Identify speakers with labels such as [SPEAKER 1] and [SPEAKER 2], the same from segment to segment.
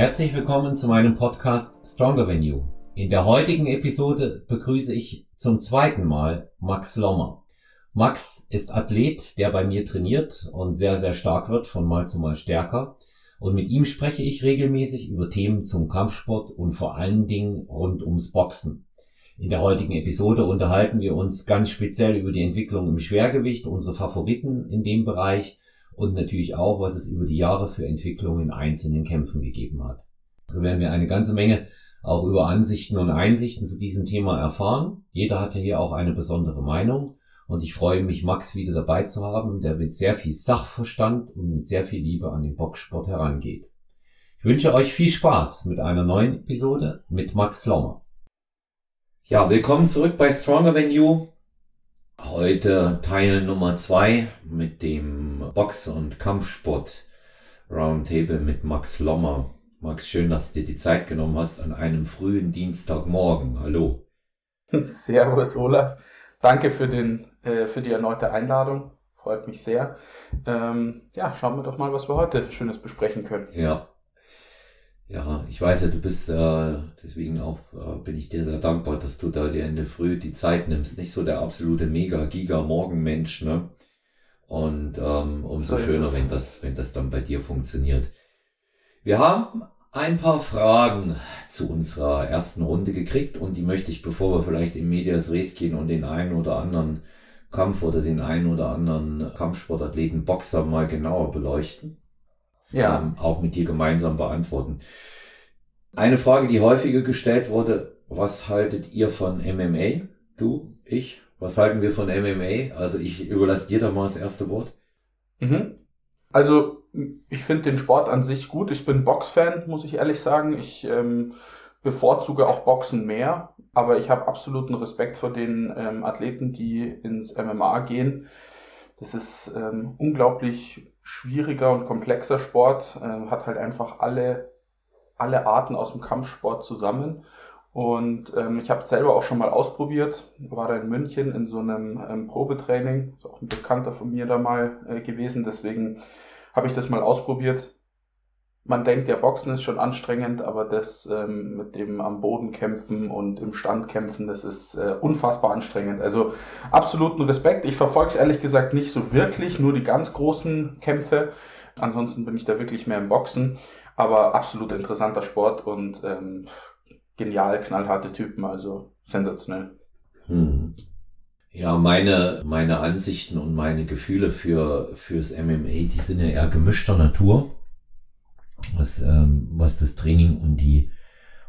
[SPEAKER 1] Herzlich willkommen zu meinem Podcast Stronger Than You. In der heutigen Episode begrüße ich zum zweiten Mal Max Lommer. Max ist Athlet, der bei mir trainiert und sehr, sehr stark wird, von Mal zu Mal stärker. Und mit ihm spreche ich regelmäßig über Themen zum Kampfsport und vor allen Dingen rund ums Boxen. In der heutigen Episode unterhalten wir uns ganz speziell über die Entwicklung im Schwergewicht, unsere Favoriten in dem Bereich und natürlich auch, was es über die Jahre für Entwicklungen in einzelnen Kämpfen gegeben hat. So werden wir eine ganze Menge auch über Ansichten und Einsichten zu diesem Thema erfahren. Jeder hat ja hier auch eine besondere Meinung und ich freue mich, Max wieder dabei zu haben, der mit sehr viel Sachverstand und mit sehr viel Liebe an den Boxsport herangeht. Ich wünsche euch viel Spaß mit einer neuen Episode mit Max Lommer. Ja, willkommen zurück bei Stronger Than You. Heute Teil Nummer zwei mit dem Box- und Kampfsport Roundtable mit Max Lommer. Max, schön, dass du dir die Zeit genommen hast an einem frühen Dienstagmorgen. Hallo.
[SPEAKER 2] Servus, Olaf. Danke für, den, äh, für die erneute Einladung. Freut mich sehr. Ähm, ja, schauen wir doch mal, was wir heute Schönes besprechen können.
[SPEAKER 1] Ja, ja, ich weiß ja, du bist, äh, deswegen auch äh, bin ich dir sehr dankbar, dass du da dir Ende früh die Zeit nimmst. Nicht so der absolute Mega-Giga-Morgenmensch, ne? Und ähm, umso so schöner, wenn das, wenn das dann bei dir funktioniert. Wir haben ein paar Fragen zu unserer ersten Runde gekriegt und die möchte ich, bevor wir vielleicht in Medias Res gehen und den einen oder anderen Kampf oder den einen oder anderen Kampfsportathleten Boxer mal genauer beleuchten ja. ähm, auch mit dir gemeinsam beantworten. Eine Frage, die häufiger gestellt wurde, was haltet ihr von MMA? Du, ich? Was halten wir von MMA? Also ich überlasse dir da mal das erste Wort.
[SPEAKER 2] Mhm. Also ich finde den Sport an sich gut. Ich bin Boxfan, muss ich ehrlich sagen. Ich ähm, bevorzuge auch Boxen mehr, aber ich habe absoluten Respekt vor den ähm, Athleten, die ins MMA gehen. Das ist ähm, unglaublich schwieriger und komplexer Sport, äh, hat halt einfach alle, alle Arten aus dem Kampfsport zusammen. Und ähm, ich habe es selber auch schon mal ausprobiert, war da in München in so einem ähm, Probetraining, ist auch ein Bekannter von mir da mal äh, gewesen, deswegen habe ich das mal ausprobiert man denkt, ja, Boxen ist schon anstrengend, aber das ähm, mit dem am Boden kämpfen und im Stand kämpfen, das ist äh, unfassbar anstrengend. Also absoluten Respekt. Ich verfolge es ehrlich gesagt nicht so wirklich, nur die ganz großen Kämpfe. Ansonsten bin ich da wirklich mehr im Boxen. Aber absolut interessanter Sport und ähm, genial, knallharte Typen, also sensationell.
[SPEAKER 1] Hm. Ja, meine, meine Ansichten und meine Gefühle für, fürs MMA, die sind ja eher gemischter Natur was, ähm, was das Training und die,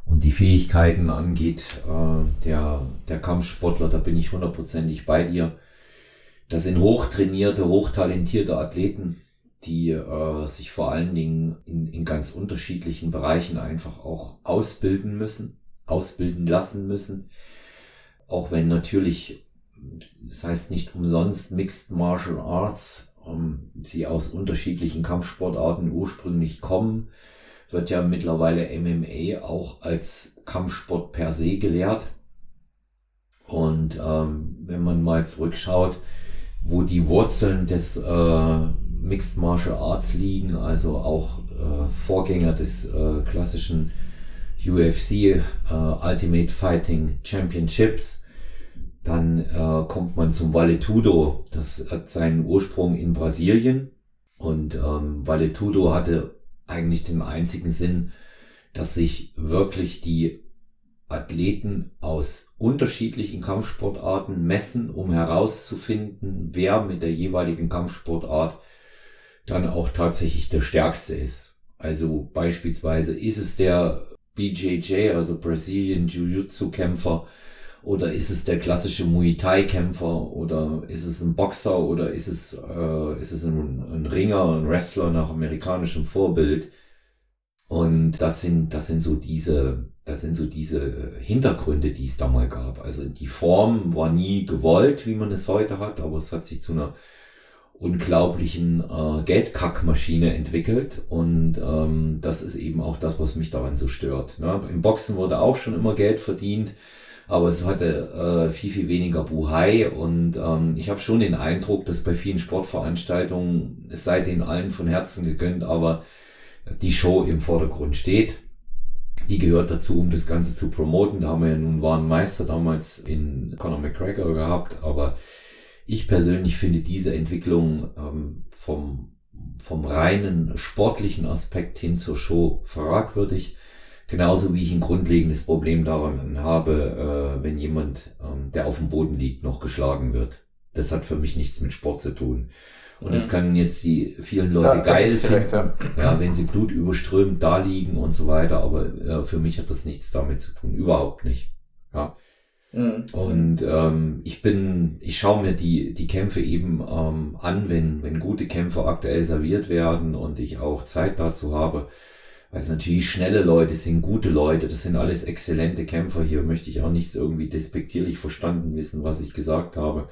[SPEAKER 1] und die Fähigkeiten angeht, äh, der, der Kampfsportler, da bin ich hundertprozentig bei dir. Das sind hochtrainierte, hochtalentierte Athleten, die äh, sich vor allen Dingen in, in ganz unterschiedlichen Bereichen einfach auch ausbilden müssen, ausbilden lassen müssen. Auch wenn natürlich, das heißt nicht umsonst Mixed Martial Arts, sie aus unterschiedlichen Kampfsportarten ursprünglich kommen, wird ja mittlerweile MMA auch als Kampfsport per se gelehrt. Und ähm, wenn man mal zurückschaut, wo die Wurzeln des äh, Mixed Martial Arts liegen, also auch äh, Vorgänger des äh, klassischen UFC äh, Ultimate Fighting Championships, dann äh, kommt man zum Valetudo. Das hat seinen Ursprung in Brasilien. Und ähm, Valetudo hatte eigentlich den einzigen Sinn, dass sich wirklich die Athleten aus unterschiedlichen Kampfsportarten messen, um herauszufinden, wer mit der jeweiligen Kampfsportart dann auch tatsächlich der Stärkste ist. Also beispielsweise ist es der BJJ, also Brazilian Jiu-Jitsu Kämpfer, oder ist es der klassische Muay Thai Kämpfer? Oder ist es ein Boxer? Oder ist es, äh, ist es ein, ein Ringer, ein Wrestler nach amerikanischem Vorbild? Und das sind, das sind so diese, das sind so diese Hintergründe, die es da mal gab. Also die Form war nie gewollt, wie man es heute hat, aber es hat sich zu einer unglaublichen äh, Geldkackmaschine entwickelt und ähm, das ist eben auch das, was mich daran so stört. Ne? Im Boxen wurde auch schon immer Geld verdient, aber es hatte äh, viel, viel weniger Buhai und ähm, ich habe schon den Eindruck, dass bei vielen Sportveranstaltungen, es sei denen allen von Herzen gegönnt, aber die Show im Vordergrund steht. Die gehört dazu, um das Ganze zu promoten. Da haben wir ja nun wahren Meister damals in Conor McGregor gehabt, aber ich persönlich finde diese Entwicklung ähm, vom, vom reinen sportlichen Aspekt hin zur Show fragwürdig. Genauso wie ich ein grundlegendes Problem daran habe, äh, wenn jemand, ähm, der auf dem Boden liegt, noch geschlagen wird. Das hat für mich nichts mit Sport zu tun. Und das können jetzt die vielen Leute ja, geil finden, ja. wenn sie blutüberströmt da liegen und so weiter, aber äh, für mich hat das nichts damit zu tun, überhaupt nicht. Ja. Mhm. Und ähm, ich bin, ich schaue mir die die Kämpfe eben ähm, an, wenn wenn gute Kämpfe aktuell serviert werden und ich auch Zeit dazu habe weil es natürlich schnelle Leute sind, gute Leute, das sind alles exzellente Kämpfer. Hier möchte ich auch nichts irgendwie despektierlich verstanden wissen, was ich gesagt habe.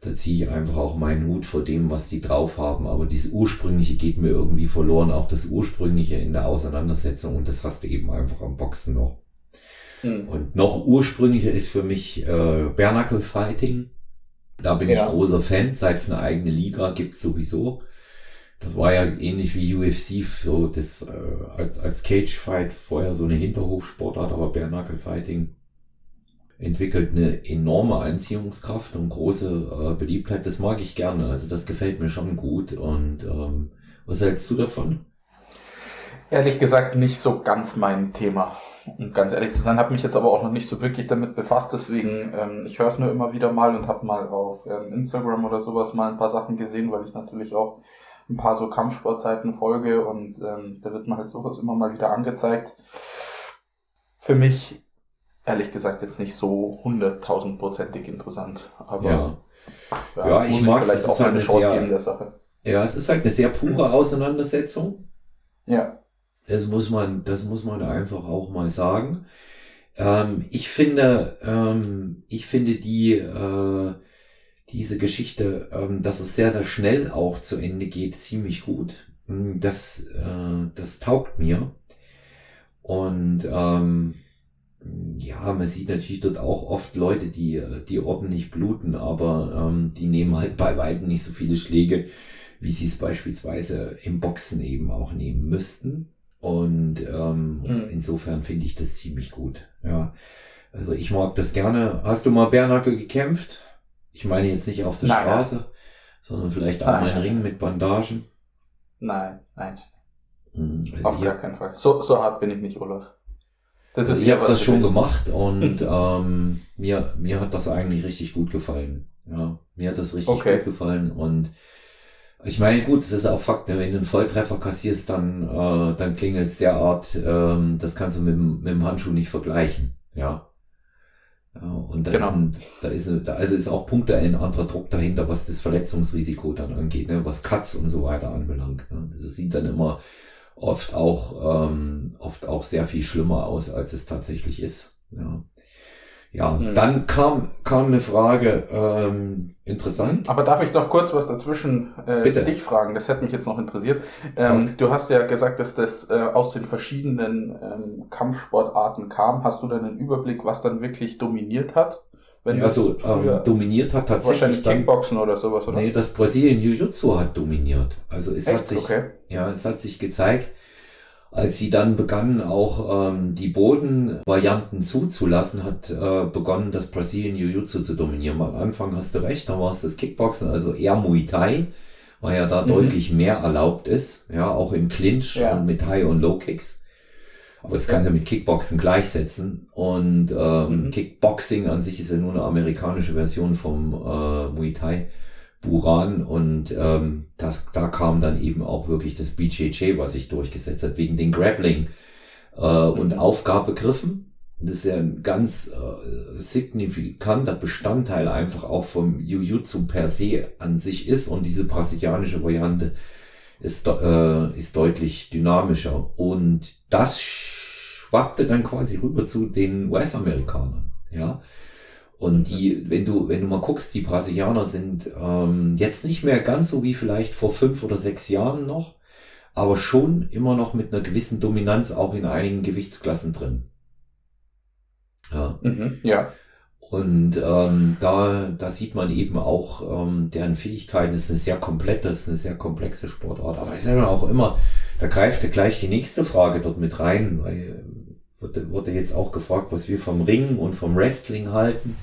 [SPEAKER 1] Da ziehe ich einfach auch meinen Hut vor dem, was die drauf haben. Aber dieses Ursprüngliche geht mir irgendwie verloren, auch das Ursprüngliche in der Auseinandersetzung. Und das hast du eben einfach am Boxen noch. Mhm. Und noch ursprünglicher ist für mich äh, Bernacle Fighting. Da bin ja. ich großer Fan, seit es eine eigene Liga gibt sowieso. Das war ja ähnlich wie UFC, so das äh, als, als Cage Fight vorher so eine Hinterhofsportart, aber Bare Knuckle Fighting entwickelt eine enorme Anziehungskraft und große äh, Beliebtheit. Das mag ich gerne. Also das gefällt mir schon gut. Und ähm, was hältst du davon?
[SPEAKER 2] Ehrlich gesagt nicht so ganz mein Thema. Und ganz ehrlich zu sein, habe mich jetzt aber auch noch nicht so wirklich damit befasst. Deswegen, ähm, ich höre es nur immer wieder mal und habe mal auf ähm, Instagram oder sowas mal ein paar Sachen gesehen, weil ich natürlich auch ein paar so Kampfsportzeiten folge und ähm, da wird mir halt sowas immer mal wieder angezeigt. Für mich, ehrlich gesagt, jetzt nicht so hunderttausendprozentig interessant. Aber
[SPEAKER 1] ja, ja, ja ich mag vielleicht auch halt eine Chance sehr, geben der Sache. Ja, es ist halt eine sehr pure Auseinandersetzung.
[SPEAKER 2] Ja.
[SPEAKER 1] Das muss man, das muss man einfach auch mal sagen. Ähm, ich finde, ähm, ich finde die, äh, diese Geschichte, ähm, dass es sehr, sehr schnell auch zu Ende geht, ziemlich gut. Hm, das, äh, das taugt mir. Und ähm, ja, man sieht natürlich dort auch oft Leute, die, die ordentlich bluten, aber ähm, die nehmen halt bei weitem nicht so viele Schläge, wie sie es beispielsweise im Boxen eben auch nehmen müssten. Und ähm, mhm. insofern finde ich das ziemlich gut. Ja. Also ich mag das gerne. Hast du mal Bernacke gekämpft? Ich meine jetzt nicht auf der nein, Straße, nein. sondern vielleicht auch nein, einen Ring mit Bandagen.
[SPEAKER 2] Nein, nein. Hm, also auf gar keinen Fall. So, so hart bin ich nicht, Olaf.
[SPEAKER 1] Das ist also ich habe das schon gemacht und ähm, mir, mir hat das eigentlich richtig gut gefallen. Ja, mir hat das richtig okay. gut gefallen und ich meine, gut, es ist auch Fakt, ne? wenn du einen Volltreffer kassierst, dann, äh, dann klingelt es derart, ähm, das kannst du mit, mit dem Handschuh nicht vergleichen. Ja. Ja, und da, genau. ist ein, da ist da also ist auch punktuell ein anderer Druck dahinter, was das Verletzungsrisiko dann angeht, ne, was Cuts und so weiter anbelangt. Ne. Das sieht dann immer oft auch ähm, oft auch sehr viel schlimmer aus, als es tatsächlich ist. Ja. Ja, mhm. dann kam, kam eine Frage, ähm, interessant.
[SPEAKER 2] Aber darf ich noch kurz was dazwischen äh, Bitte. dich fragen? Das hätte mich jetzt noch interessiert. Ähm, okay. Du hast ja gesagt, dass das äh, aus den verschiedenen ähm, Kampfsportarten kam. Hast du dann einen Überblick, was dann wirklich dominiert hat?
[SPEAKER 1] Wenn ja, also ähm, dominiert hat tatsächlich
[SPEAKER 2] wahrscheinlich dann, Kickboxen oder sowas, oder?
[SPEAKER 1] Nee, das Brasilien Jiu-Jitsu hat dominiert. Also es Echt? hat sich, okay. ja, es hat sich gezeigt, als sie dann begannen, auch ähm, die Bodenvarianten zuzulassen, hat äh, begonnen, das Brazilian Jiu-Jitsu zu dominieren. Am Anfang hast du recht, da war es das Kickboxen, also eher Muay Thai, weil ja da mhm. deutlich mehr erlaubt ist, ja, auch im Clinch ja. und mit High- und Low-Kicks. Aber das kannst du ja mit Kickboxen gleichsetzen. Und ähm, mhm. Kickboxing an sich ist ja nur eine amerikanische Version vom äh, Muay Thai. Buran und ähm, das, da kam dann eben auch wirklich das BJJ, was sich durchgesetzt hat, wegen den Grappling äh, und mhm. Aufgabegriffen. Das ist ja ein ganz äh, signifikanter Bestandteil einfach auch vom Jiu-Jitsu per se an sich ist und diese brasilianische Variante ist, äh, ist deutlich dynamischer und das schwappte dann quasi rüber zu den US-Amerikanern, ja. Und die, wenn du, wenn du mal guckst, die Brasilianer sind ähm, jetzt nicht mehr ganz so wie vielleicht vor fünf oder sechs Jahren noch, aber schon immer noch mit einer gewissen Dominanz auch in einigen Gewichtsklassen drin.
[SPEAKER 2] Ja. Mhm, ja.
[SPEAKER 1] Und ähm, da, da sieht man eben auch ähm, deren Fähigkeiten. Das ist eine sehr komplette, ist eine sehr komplexe Sportart. Aber es ist ja auch immer, da greift ja gleich die nächste Frage dort mit rein, weil wurde, wurde jetzt auch gefragt, was wir vom Ringen und vom Wrestling halten.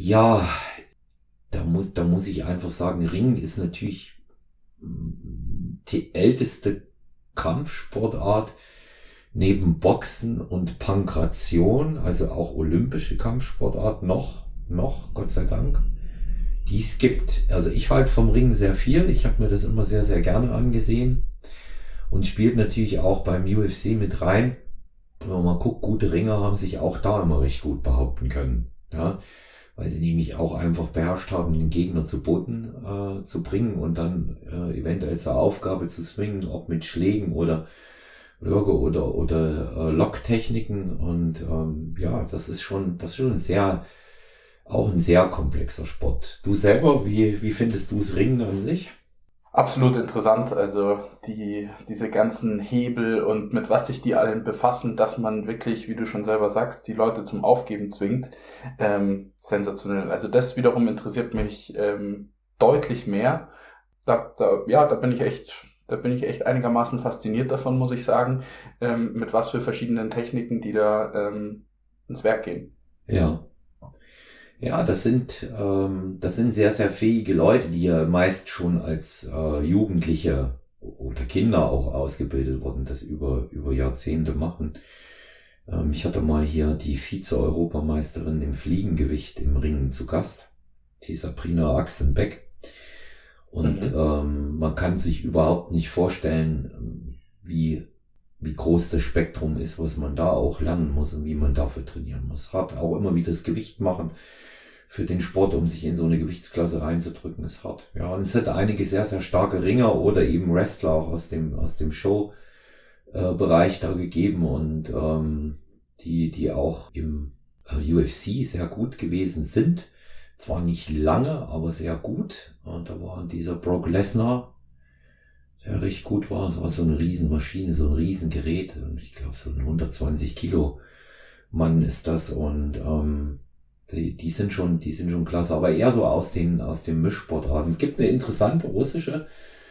[SPEAKER 1] Ja, da muss, da muss ich einfach sagen, Ringen ist natürlich mm, die älteste Kampfsportart neben Boxen und Pankration, also auch olympische Kampfsportart noch, noch, Gott sei Dank, die es gibt. Also ich halte vom Ringen sehr viel. Ich habe mir das immer sehr, sehr gerne angesehen und spielt natürlich auch beim UFC mit rein. Wenn man mal guckt, gute Ringer haben sich auch da immer recht gut behaupten können. Ja, weil sie nämlich auch einfach beherrscht haben, den Gegner zu Boden äh, zu bringen und dann äh, eventuell zur Aufgabe zu swingen, auch mit Schlägen oder Würge oder oder äh, Locktechniken und ähm, ja, das ist schon das ist schon sehr auch ein sehr komplexer Sport. Du selber, wie wie findest du das Ringen an sich?
[SPEAKER 2] Absolut interessant, also die, diese ganzen Hebel und mit was sich die allen befassen, dass man wirklich, wie du schon selber sagst, die Leute zum Aufgeben zwingt, ähm, sensationell. Also das wiederum interessiert mich ähm, deutlich mehr. Da, da, ja, da bin ich echt, da bin ich echt einigermaßen fasziniert davon, muss ich sagen, ähm, mit was für verschiedenen Techniken, die da ähm, ins Werk gehen.
[SPEAKER 1] Ja, ja, das sind, ähm, das sind sehr, sehr fähige Leute, die ja meist schon als äh, Jugendliche oder Kinder auch ausgebildet wurden, das über, über Jahrzehnte machen. Ähm, ich hatte mal hier die Vize-Europameisterin im Fliegengewicht im Ringen zu Gast, die Sabrina Axenbeck. Und mhm. ähm, man kann sich überhaupt nicht vorstellen, wie, wie groß das Spektrum ist, was man da auch lernen muss und wie man dafür trainieren muss. Hat auch immer wieder das Gewicht machen für den Sport, um sich in so eine Gewichtsklasse reinzudrücken, ist hart. Ja, und es hat einige sehr, sehr starke Ringer oder eben Wrestler auch aus dem, aus dem Show-Bereich da gegeben und ähm, die, die auch im äh, UFC sehr gut gewesen sind. Zwar nicht lange, aber sehr gut. Und da war dieser Brock Lesnar, der richtig gut war. Es war so eine Riesenmaschine, so ein Riesengerät. Und ich glaube, so ein 120 Kilo Mann ist das. Und ähm, die, die sind schon, die sind schon klasse, aber eher so aus den, aus den Mischsportarten. Es gibt eine interessante russische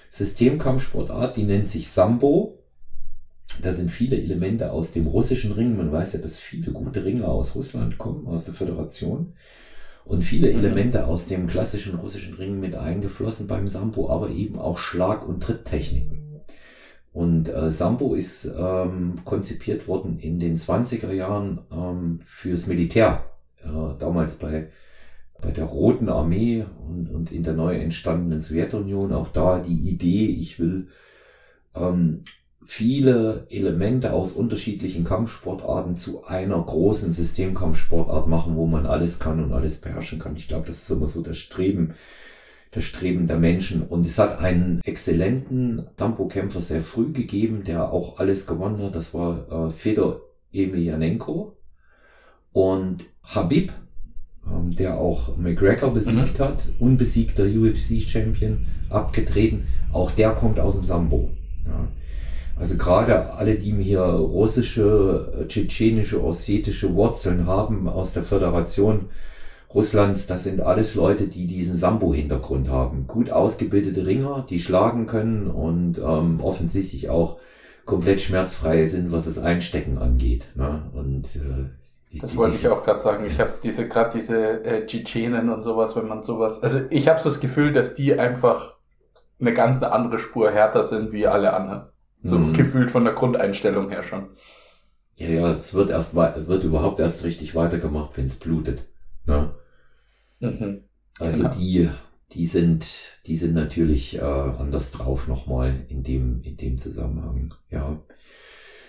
[SPEAKER 1] Systemkampfsportart, die nennt sich Sambo. Da sind viele Elemente aus dem russischen Ring. Man weiß ja, dass viele gute Ringer aus Russland kommen, aus der Föderation. Und viele mhm. Elemente aus dem klassischen russischen Ring mit eingeflossen beim Sambo, aber eben auch Schlag- und Tritttechniken. Und äh, Sambo ist ähm, konzipiert worden in den 20er Jahren ähm, fürs Militär äh, damals bei, bei der Roten Armee und, und in der neu entstandenen Sowjetunion auch da die Idee, ich will ähm, viele Elemente aus unterschiedlichen Kampfsportarten zu einer großen Systemkampfsportart machen, wo man alles kann und alles beherrschen kann. Ich glaube, das ist immer so das Streben, das Streben der Menschen. Und es hat einen exzellenten Sambo-Kämpfer sehr früh gegeben, der auch alles gewonnen hat. Das war äh, Fedor Emelianenko. Und Habib, ähm, der auch McGregor besiegt mhm. hat, unbesiegter UFC-Champion, abgetreten, auch der kommt aus dem Sambo. Ja. Also gerade alle, die hier russische, tschetschenische, ossetische Wurzeln haben aus der Föderation Russlands, das sind alles Leute, die diesen Sambo-Hintergrund haben. Gut ausgebildete Ringer, die schlagen können und ähm, offensichtlich auch komplett schmerzfrei sind, was das Einstecken angeht. Ne? Und äh,
[SPEAKER 2] die, das wollte ich auch gerade sagen. Ich habe diese gerade diese äh, Tschetschenen und sowas, wenn man sowas. Also ich habe so das Gefühl, dass die einfach eine ganz eine andere Spur härter sind wie alle anderen. So mhm. gefühlt von der Grundeinstellung her schon.
[SPEAKER 1] Ja, ja, es wird erst wird überhaupt erst richtig weitergemacht, wenn es blutet. Ne? Mhm. Also genau. die, die sind, die sind natürlich äh, anders drauf nochmal in dem, in dem Zusammenhang. Ja.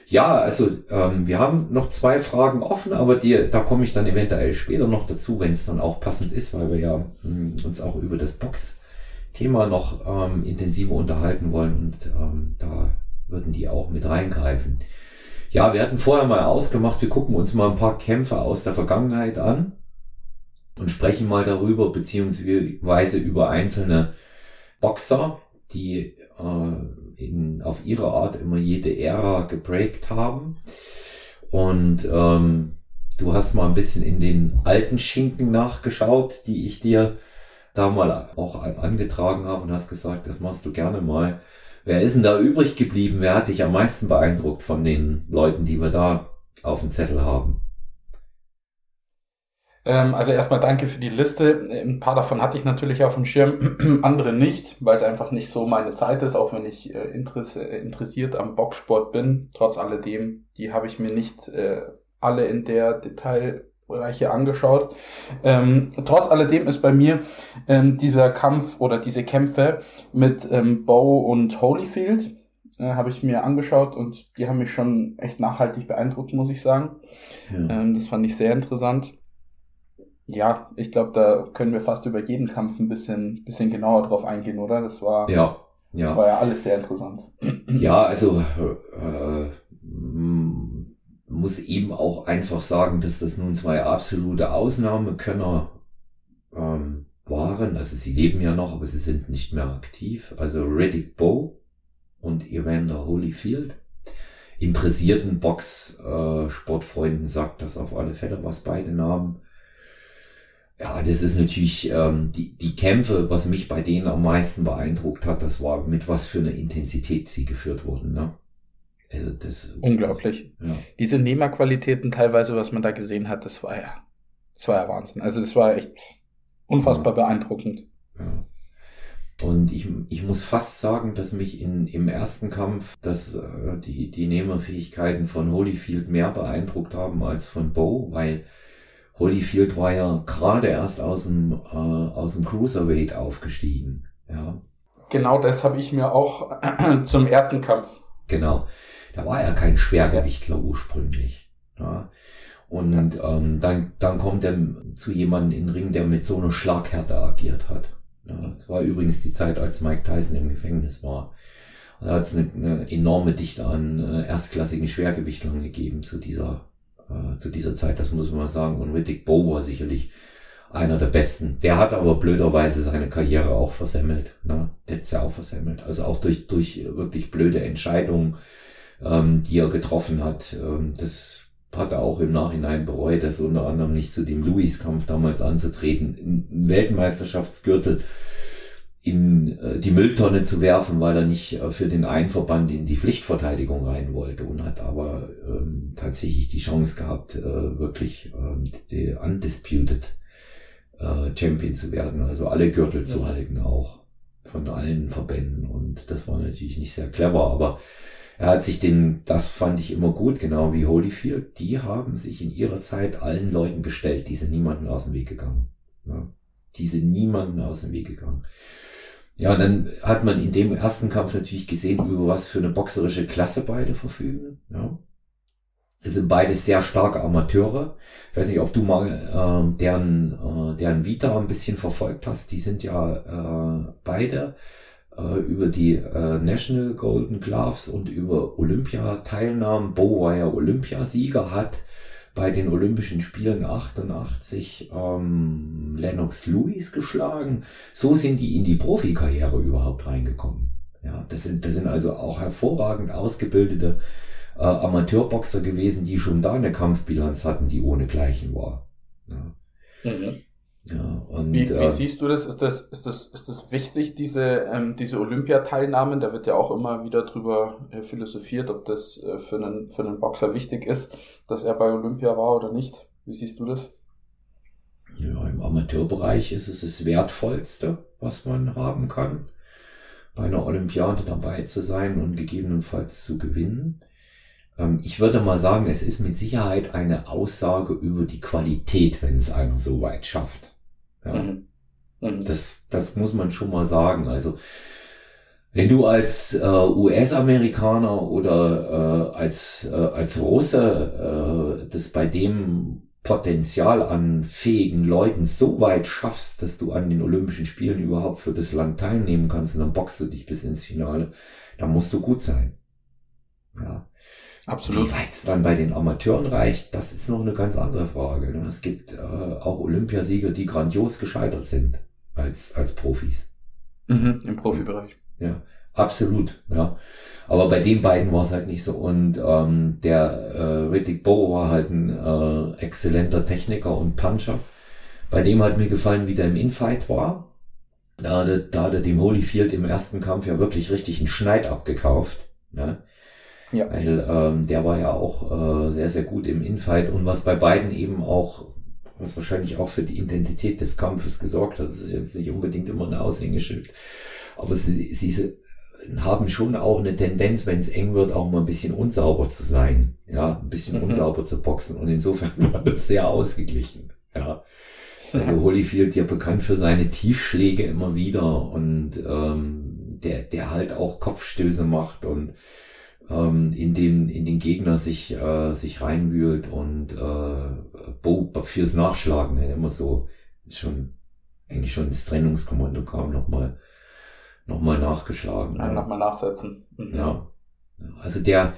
[SPEAKER 1] Ja, also ähm, wir haben noch zwei Fragen offen, aber die, da komme ich dann eventuell später noch dazu, wenn es dann auch passend ist, weil wir ja mh, hm, uns auch über das Box-Thema noch ähm, intensiver unterhalten wollen und ähm, da würden die auch mit reingreifen. Ja, wir hatten vorher mal ausgemacht, wir gucken uns mal ein paar Kämpfe aus der Vergangenheit an und sprechen mal darüber, beziehungsweise über einzelne Boxer, die äh, in, auf ihre Art immer jede Ära geprägt haben. Und ähm, du hast mal ein bisschen in den alten Schinken nachgeschaut, die ich dir da mal auch angetragen habe und hast gesagt, das machst du gerne mal. Wer ist denn da übrig geblieben? Wer hat dich am meisten beeindruckt von den Leuten, die wir da auf dem Zettel haben?
[SPEAKER 2] Ähm, also erstmal danke für die Liste. Ein paar davon hatte ich natürlich auf dem Schirm, andere nicht, weil es einfach nicht so meine Zeit ist, auch wenn ich äh, interessiert am Boxsport bin. Trotz alledem, die habe ich mir nicht äh, alle in der Detailbereiche angeschaut. Ähm, trotz alledem ist bei mir ähm, dieser Kampf oder diese Kämpfe mit ähm, Bow und Holyfield äh, habe ich mir angeschaut und die haben mich schon echt nachhaltig beeindruckt, muss ich sagen. Ja. Ähm, das fand ich sehr interessant. Ja, ich glaube, da können wir fast über jeden Kampf ein bisschen, bisschen genauer drauf eingehen, oder? Das war
[SPEAKER 1] ja, ja.
[SPEAKER 2] war ja alles sehr interessant.
[SPEAKER 1] Ja, also äh, muss eben auch einfach sagen, dass das nun zwei absolute Ausnahmekönner ähm, waren. Also sie leben ja noch, aber sie sind nicht mehr aktiv. Also Reddick Bow und Evander Holyfield. Interessierten Box-Sportfreunden äh, sagt das auf alle Fälle, was beide Namen. Ja, das ist natürlich ähm, die, die Kämpfe, was mich bei denen am meisten beeindruckt hat, das war mit was für einer Intensität sie geführt wurden. Ne?
[SPEAKER 2] Also das unglaublich. Ja. Diese Nehmerqualitäten teilweise, was man da gesehen hat, das war ja, das war ja Wahnsinn. Also das war echt unfassbar ja. beeindruckend. Ja.
[SPEAKER 1] Und ich, ich muss fast sagen, dass mich in, im ersten Kampf dass, äh, die, die Nehmerfähigkeiten von Holyfield mehr beeindruckt haben als von Bo, weil Holyfield war ja gerade erst aus dem, äh, aus dem Cruiserweight aufgestiegen. Ja.
[SPEAKER 2] Genau das habe ich mir auch zum ersten Kampf.
[SPEAKER 1] Genau. Da war er kein Schwergewichtler ursprünglich. Ja. Und ähm, dann, dann kommt er zu jemandem in den Ring, der mit so einer Schlaghärte agiert hat. Ja, das war übrigens die Zeit, als Mike Tyson im Gefängnis war. Da hat es eine, eine enorme Dichte an äh, erstklassigen Schwergewichtlern gegeben zu dieser äh, zu dieser Zeit, das muss man sagen. Und Riddick Bowe war sicherlich einer der besten. Der hat aber blöderweise seine Karriere auch versemmelt. Ne? Der hat's ja auch versemmelt. Also auch durch, durch wirklich blöde Entscheidungen, ähm, die er getroffen hat. Ähm, das hat er auch im Nachhinein bereut, das unter anderem nicht zu dem Louis-Kampf damals anzutreten. Ein Weltmeisterschaftsgürtel in äh, die Mülltonne zu werfen, weil er nicht äh, für den einen Verband in die Pflichtverteidigung rein wollte und hat aber ähm, tatsächlich die Chance gehabt, äh, wirklich die undisputed äh, Champion zu werden, also alle Gürtel ja. zu halten auch von allen Verbänden und das war natürlich nicht sehr clever, aber er hat sich den, das fand ich immer gut, genau wie Holyfield, die haben sich in ihrer Zeit allen Leuten gestellt, die sind niemanden aus dem Weg gegangen. Ja, die sind niemanden aus dem Weg gegangen. Ja, und dann hat man in dem ersten Kampf natürlich gesehen, über was für eine boxerische Klasse beide verfügen. Ja. Es sind beide sehr starke Amateure. Ich weiß nicht, ob du mal äh, deren, äh, deren Vita ein bisschen verfolgt hast. Die sind ja äh, beide äh, über die äh, National Golden Gloves und über Olympiateilnahmen. Bo war ja Olympiasieger, hat bei den Olympischen Spielen 88 ähm, Lennox Lewis geschlagen. So sind die in die Profikarriere überhaupt reingekommen. Ja, das sind, das sind also auch hervorragend ausgebildete äh, Amateurboxer gewesen, die schon da eine Kampfbilanz hatten, die ohne Gleichen war. Ja. Mhm.
[SPEAKER 2] Ja, und, wie, wie äh, siehst du das? Ist das, ist das, ist das wichtig, diese, ähm, diese Olympiateilnahmen? Da wird ja auch immer wieder drüber äh, philosophiert, ob das äh, für, einen, für einen Boxer wichtig ist, dass er bei Olympia war oder nicht. Wie siehst du das?
[SPEAKER 1] Ja, im Amateurbereich ist es das Wertvollste, was man haben kann, bei einer Olympiade dabei zu sein und gegebenenfalls zu gewinnen. Ähm, ich würde mal sagen, es ist mit Sicherheit eine Aussage über die Qualität, wenn es einer so weit schafft. Ja. Mhm. Mhm. Das, das muss man schon mal sagen. Also, wenn du als äh, US-Amerikaner oder äh, als, äh, als Russe äh, das bei dem Potenzial an fähigen Leuten so weit schaffst, dass du an den Olympischen Spielen überhaupt für das Land teilnehmen kannst und dann boxst du dich bis ins Finale, dann musst du gut sein. Ja. Absolut. Wie weit es dann bei den Amateuren reicht, das ist noch eine ganz andere Frage. Ne? Es gibt äh, auch Olympiasieger, die grandios gescheitert sind als, als Profis.
[SPEAKER 2] Mhm, Im Profibereich.
[SPEAKER 1] Ja, absolut. Ja. Aber bei den beiden war es halt nicht so. Und ähm, der äh, Riddick Bowe war halt ein äh, exzellenter Techniker und Puncher. Bei dem hat mir gefallen, wie der im Infight war. Da hat, er, da hat er dem Holyfield im ersten Kampf ja wirklich richtig einen Schneid abgekauft. Ne? Ja. Weil ähm, der war ja auch äh, sehr, sehr gut im Infight und was bei beiden eben auch, was wahrscheinlich auch für die Intensität des Kampfes gesorgt hat, das ist jetzt nicht unbedingt immer ein Aushängeschild, aber sie, sie haben schon auch eine Tendenz, wenn es eng wird, auch mal ein bisschen unsauber zu sein, ja, ein bisschen mhm. unsauber zu boxen und insofern war das sehr ausgeglichen, ja. Also Holyfield ja bekannt für seine Tiefschläge immer wieder und ähm, der, der halt auch Kopfstöße macht und ähm, in den in den Gegner sich äh, sich reinwühlt und äh, Bo fürs Nachschlagen ne, immer so schon eigentlich schon das Trennungskommando kam nochmal noch mal nachgeschlagen.
[SPEAKER 2] Ja, nochmal nachsetzen.
[SPEAKER 1] Mhm. Ja. Also der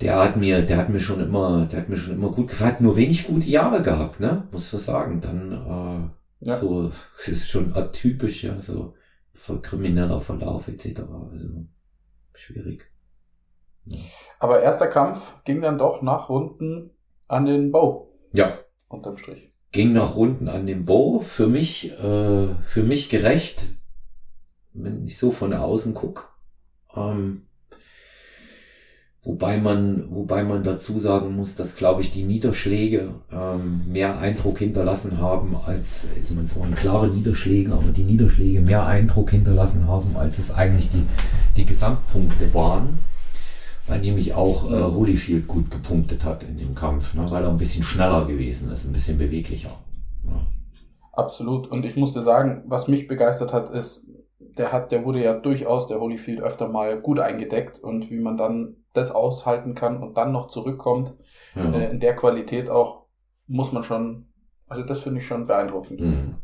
[SPEAKER 1] der hat mir, der hat mir schon immer, der hat mir schon immer gut gefallen, hat nur wenig gute Jahre gehabt, ne? Muss man sagen. Dann äh, ja. so ist schon atypisch, ja, so krimineller Verlauf etc. Also schwierig.
[SPEAKER 2] Aber erster Kampf ging dann doch nach Runden an den Bau.
[SPEAKER 1] Ja.
[SPEAKER 2] Unterm Strich.
[SPEAKER 1] Ging nach Runden an den Bau. Für mich, äh, für mich gerecht, wenn ich so von außen guck. Ähm, wobei man, wobei man dazu sagen muss, dass, glaube ich, die Niederschläge ähm, mehr Eindruck hinterlassen haben als, also man waren klare Niederschläge, aber die Niederschläge mehr Eindruck hinterlassen haben, als es eigentlich die, die Gesamtpunkte waren weil nämlich auch äh, Holyfield gut gepunktet hat in dem Kampf, ne, weil er ein bisschen schneller gewesen ist, ein bisschen beweglicher. Ja.
[SPEAKER 2] Absolut. Und ich musste sagen, was mich begeistert hat, ist, der hat, der wurde ja durchaus der Holyfield öfter mal gut eingedeckt und wie man dann das aushalten kann und dann noch zurückkommt, ja. äh, in der Qualität auch, muss man schon, also das finde ich schon beeindruckend.
[SPEAKER 1] Mhm.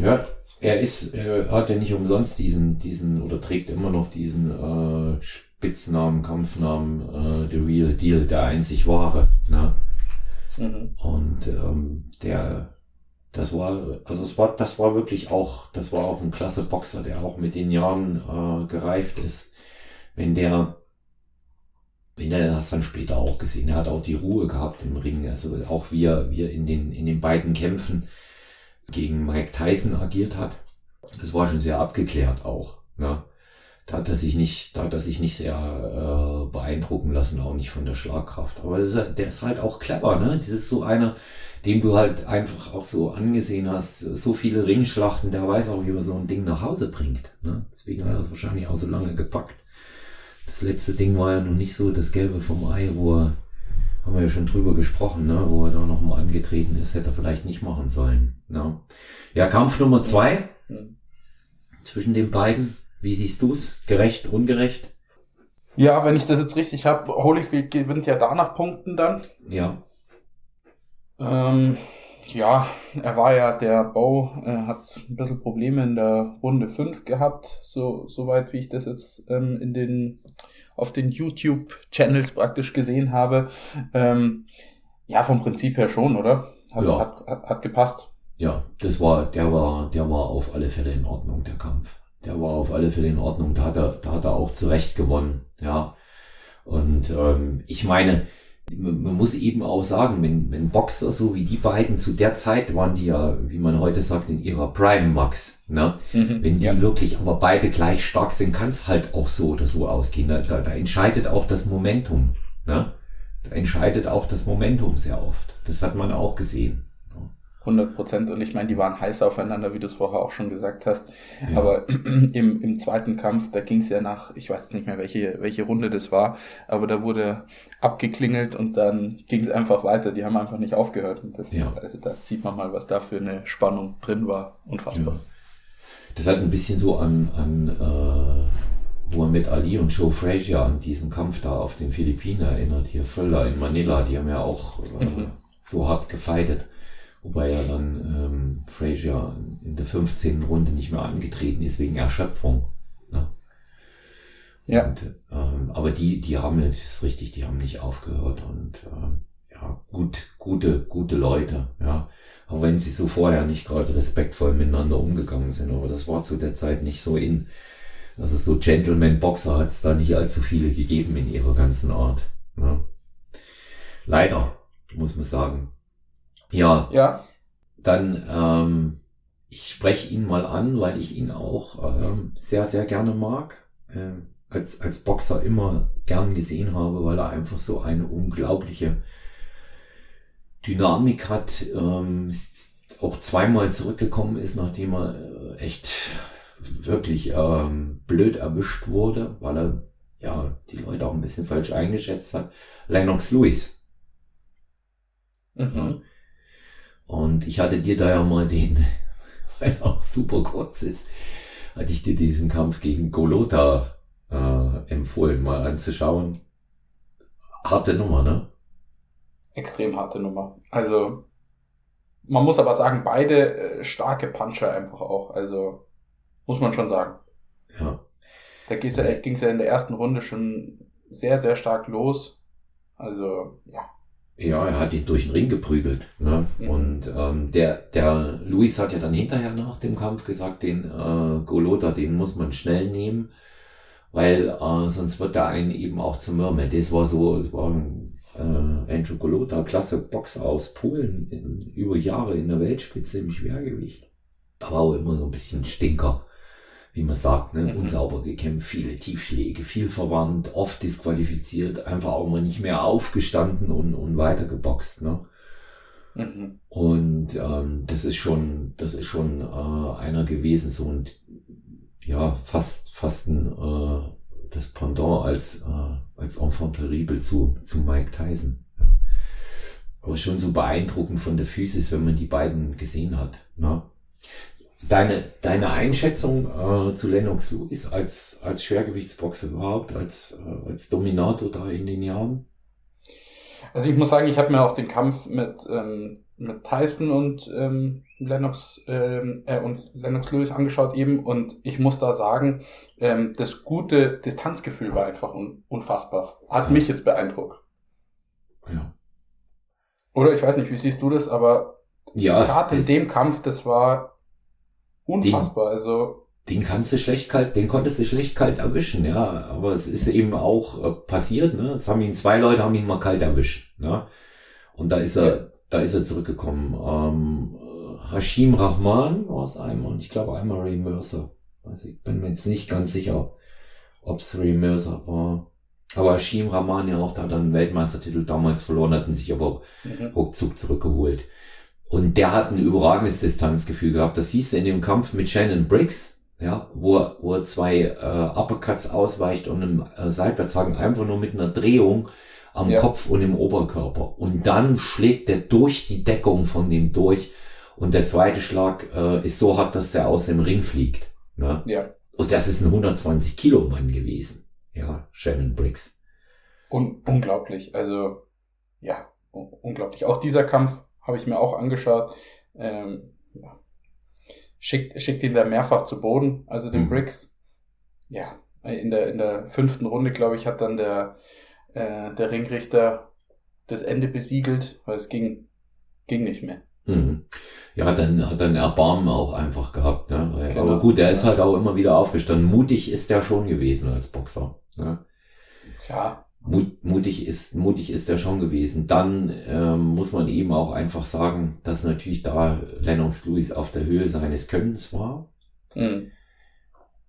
[SPEAKER 1] Ja, er ist, er hat ja nicht umsonst diesen, diesen, oder trägt immer noch diesen äh, Spitznamen, Kampfnamen, äh, The Real Deal, der einzig wahre. Ne? Mhm. Und ähm, der, das war, also es war, das war wirklich auch, das war auch ein klasse Boxer, der auch mit den Jahren äh, gereift ist. Wenn der, wenn der das dann später auch gesehen, er hat auch die Ruhe gehabt im Ring, also auch wie er, wie er in den, in den beiden Kämpfen gegen Mike Tyson agiert hat. Das war schon sehr abgeklärt auch. Ne? Da hat er sich nicht, da hat er sich nicht sehr äh, beeindrucken lassen, auch nicht von der Schlagkraft. Aber ist, der ist halt auch clever, ne? Das ist so einer, dem du halt einfach auch so angesehen hast, so viele Ringschlachten, der weiß auch, wie man so ein Ding nach Hause bringt. Ne? Deswegen hat er das wahrscheinlich auch so lange gepackt. Das letzte Ding war ja noch nicht so das Gelbe vom Ei, wo er, haben wir ja schon drüber gesprochen, ne? wo er da nochmal angetreten ist, hätte er vielleicht nicht machen sollen. Ne? Ja, Kampf Nummer zwei zwischen den beiden wie siehst du es? Gerecht, ungerecht?
[SPEAKER 2] Ja, wenn ich das jetzt richtig habe, Holyfield gewinnt ja da nach Punkten dann.
[SPEAKER 1] Ja.
[SPEAKER 2] Ähm, ja, er war ja, der Bau äh, hat ein bisschen Probleme in der Runde 5 gehabt, so soweit wie ich das jetzt ähm, in den auf den YouTube-Channels praktisch gesehen habe. Ähm, ja, vom Prinzip her schon, oder? Hat, ja. hat, hat, hat gepasst.
[SPEAKER 1] Ja, das war, der war, der war auf alle Fälle in Ordnung, der Kampf der war auf alle Fälle in Ordnung. Da hat er, da hat er auch zurecht gewonnen. Ja. Und ähm, ich meine, man muss eben auch sagen, wenn, wenn Boxer so wie die beiden zu der Zeit waren die ja, wie man heute sagt, in ihrer Prime Max. Ne? Mhm, wenn die ja. wirklich aber beide gleich stark sind, kann es halt auch so oder so ausgehen. Da, da, da entscheidet auch das Momentum. Ne? Da entscheidet auch das Momentum sehr oft. Das hat man auch gesehen.
[SPEAKER 2] 100 Prozent. Und ich meine, die waren heiß aufeinander, wie du es vorher auch schon gesagt hast. Ja. Aber im, im zweiten Kampf, da ging es ja nach, ich weiß nicht mehr, welche, welche Runde das war, aber da wurde abgeklingelt und dann ging es einfach weiter. Die haben einfach nicht aufgehört. Und das, ja. Also da sieht man mal, was da für eine Spannung drin war. Unfassbar. Ja.
[SPEAKER 1] Das hat ein bisschen so an, an äh, Muhammad Ali und Joe Frazier an diesem Kampf da auf den Philippinen erinnert. Hier Völler in Manila, die haben ja auch äh, mhm. so hart gefeitet. Wobei er dann ähm, Frazier in der 15. Runde nicht mehr angetreten ist wegen Erschöpfung. Ne? Ja. Und, ähm, aber die, die haben, das ist richtig, die haben nicht aufgehört und ähm, ja, gut, gute, gute Leute, ja. Auch wenn sie so vorher nicht gerade respektvoll miteinander umgegangen sind, aber das war zu der Zeit nicht so in. Also so Gentleman-Boxer hat es da nicht allzu viele gegeben in ihrer ganzen Art. Ne? Leider, muss man sagen. Ja.
[SPEAKER 2] Ja.
[SPEAKER 1] Dann, ähm, ich spreche ihn mal an, weil ich ihn auch ähm, sehr, sehr gerne mag. Ähm, als, als Boxer immer gern gesehen habe, weil er einfach so eine unglaubliche Dynamik hat. Ähm, auch zweimal zurückgekommen ist, nachdem er äh, echt wirklich ähm, blöd erwischt wurde, weil er ja die Leute auch ein bisschen falsch eingeschätzt hat. Lennox Lewis. Mhm. Und ich hatte dir da ja mal den, weil er auch super kurz ist, hatte ich dir diesen Kampf gegen Golota äh, empfohlen, mal anzuschauen. Harte Nummer, ne?
[SPEAKER 2] Extrem harte Nummer. Also, man muss aber sagen, beide äh, starke Puncher einfach auch. Also, muss man schon sagen.
[SPEAKER 1] Ja.
[SPEAKER 2] Da ging es ja, ja in der ersten Runde schon sehr, sehr stark los. Also, ja.
[SPEAKER 1] Ja, er hat ihn durch den Ring geprügelt. Ne? Mhm. Und ähm, der, der Luis hat ja dann hinterher nach dem Kampf gesagt, den äh, Golota, den muss man schnell nehmen, weil äh, sonst wird der einen eben auch zum Mürmel. Das war so, es war ein äh, Andrew Golota, klasse Boxer aus Polen, in, über Jahre in der Weltspitze im Schwergewicht. Aber auch immer so ein bisschen Stinker wie man sagt, ne, mhm. unsauber gekämpft, viele Tiefschläge, viel verwandt, oft disqualifiziert, einfach auch mal nicht mehr aufgestanden und, und weitergeboxt. Ne? Mhm. Und ähm, das ist schon, das ist schon äh, einer gewesen, so und ja, fast, fast ein, äh, das Pendant als, äh, als Enfant terrible zu, zu Mike Tyson. Ja. Aber schon so beeindruckend von der Physis, wenn man die beiden gesehen hat. Ne? Deine, deine Einschätzung äh, zu Lennox Lewis als, als Schwergewichtsboxer überhaupt, als, äh, als Dominator da in den Jahren?
[SPEAKER 2] Also ich muss sagen, ich habe mir auch den Kampf mit, ähm, mit Tyson und ähm, Lennox ähm, äh, und Lennox Lewis angeschaut eben und ich muss da sagen, ähm, das gute Distanzgefühl war einfach un unfassbar. Hat ja. mich jetzt beeindruckt.
[SPEAKER 1] Ja.
[SPEAKER 2] Oder ich weiß nicht, wie siehst du das, aber
[SPEAKER 1] ja,
[SPEAKER 2] gerade in dem Kampf, das war Unfassbar, den, also.
[SPEAKER 1] Den kannst du schlecht kalt, den konntest du schlecht kalt erwischen, ja. Aber es ist eben auch äh, passiert, ne. Es haben ihn zwei Leute haben ihn mal kalt erwischt, ne. Und da ist er, ja. da ist er zurückgekommen. Ähm, Hashim Rahman war es einmal und ich glaube einmal Ray Mercer. Also ich bin mir jetzt nicht ganz sicher, ob es Ray Mercer war. Aber Hashim Rahman ja auch da dann einen Weltmeistertitel damals verloren, hatten sich aber mhm. ruckzuck zurückgeholt. Und der hat ein überragendes Distanzgefühl gehabt. Das siehst du in dem Kampf mit Shannon Briggs, ja, wo er, wo er zwei äh, Uppercuts ausweicht und im äh, Seitwärtshaken einfach nur mit einer Drehung am ja. Kopf und im Oberkörper. Und dann schlägt er durch die Deckung von dem durch. Und der zweite Schlag äh, ist so hart, dass der aus dem Ring fliegt. Ne?
[SPEAKER 2] Ja.
[SPEAKER 1] Und das ist ein 120 Kilo Mann gewesen. Ja, Shannon Briggs.
[SPEAKER 2] Un unglaublich. Also, ja, un unglaublich. Auch dieser Kampf habe ich mir auch angeschaut. Ähm, ja. schickt, schickt ihn da mehrfach zu Boden, also den mhm. Briggs. Ja, in der, in der fünften Runde, glaube ich, hat dann der, äh, der Ringrichter das Ende besiegelt, weil es ging, ging nicht mehr.
[SPEAKER 1] Mhm. Ja, dann hat er ein Erbarmen auch einfach gehabt. Ne? Genau, Aber gut, der ja. ist halt auch immer wieder aufgestanden. Mutig ist der schon gewesen als Boxer. Ne?
[SPEAKER 2] Ja,
[SPEAKER 1] Mut, mutig ist, mutig ist er schon gewesen. Dann ähm, muss man eben auch einfach sagen, dass natürlich da Lennox Lewis auf der Höhe seines Könnens war. Mhm.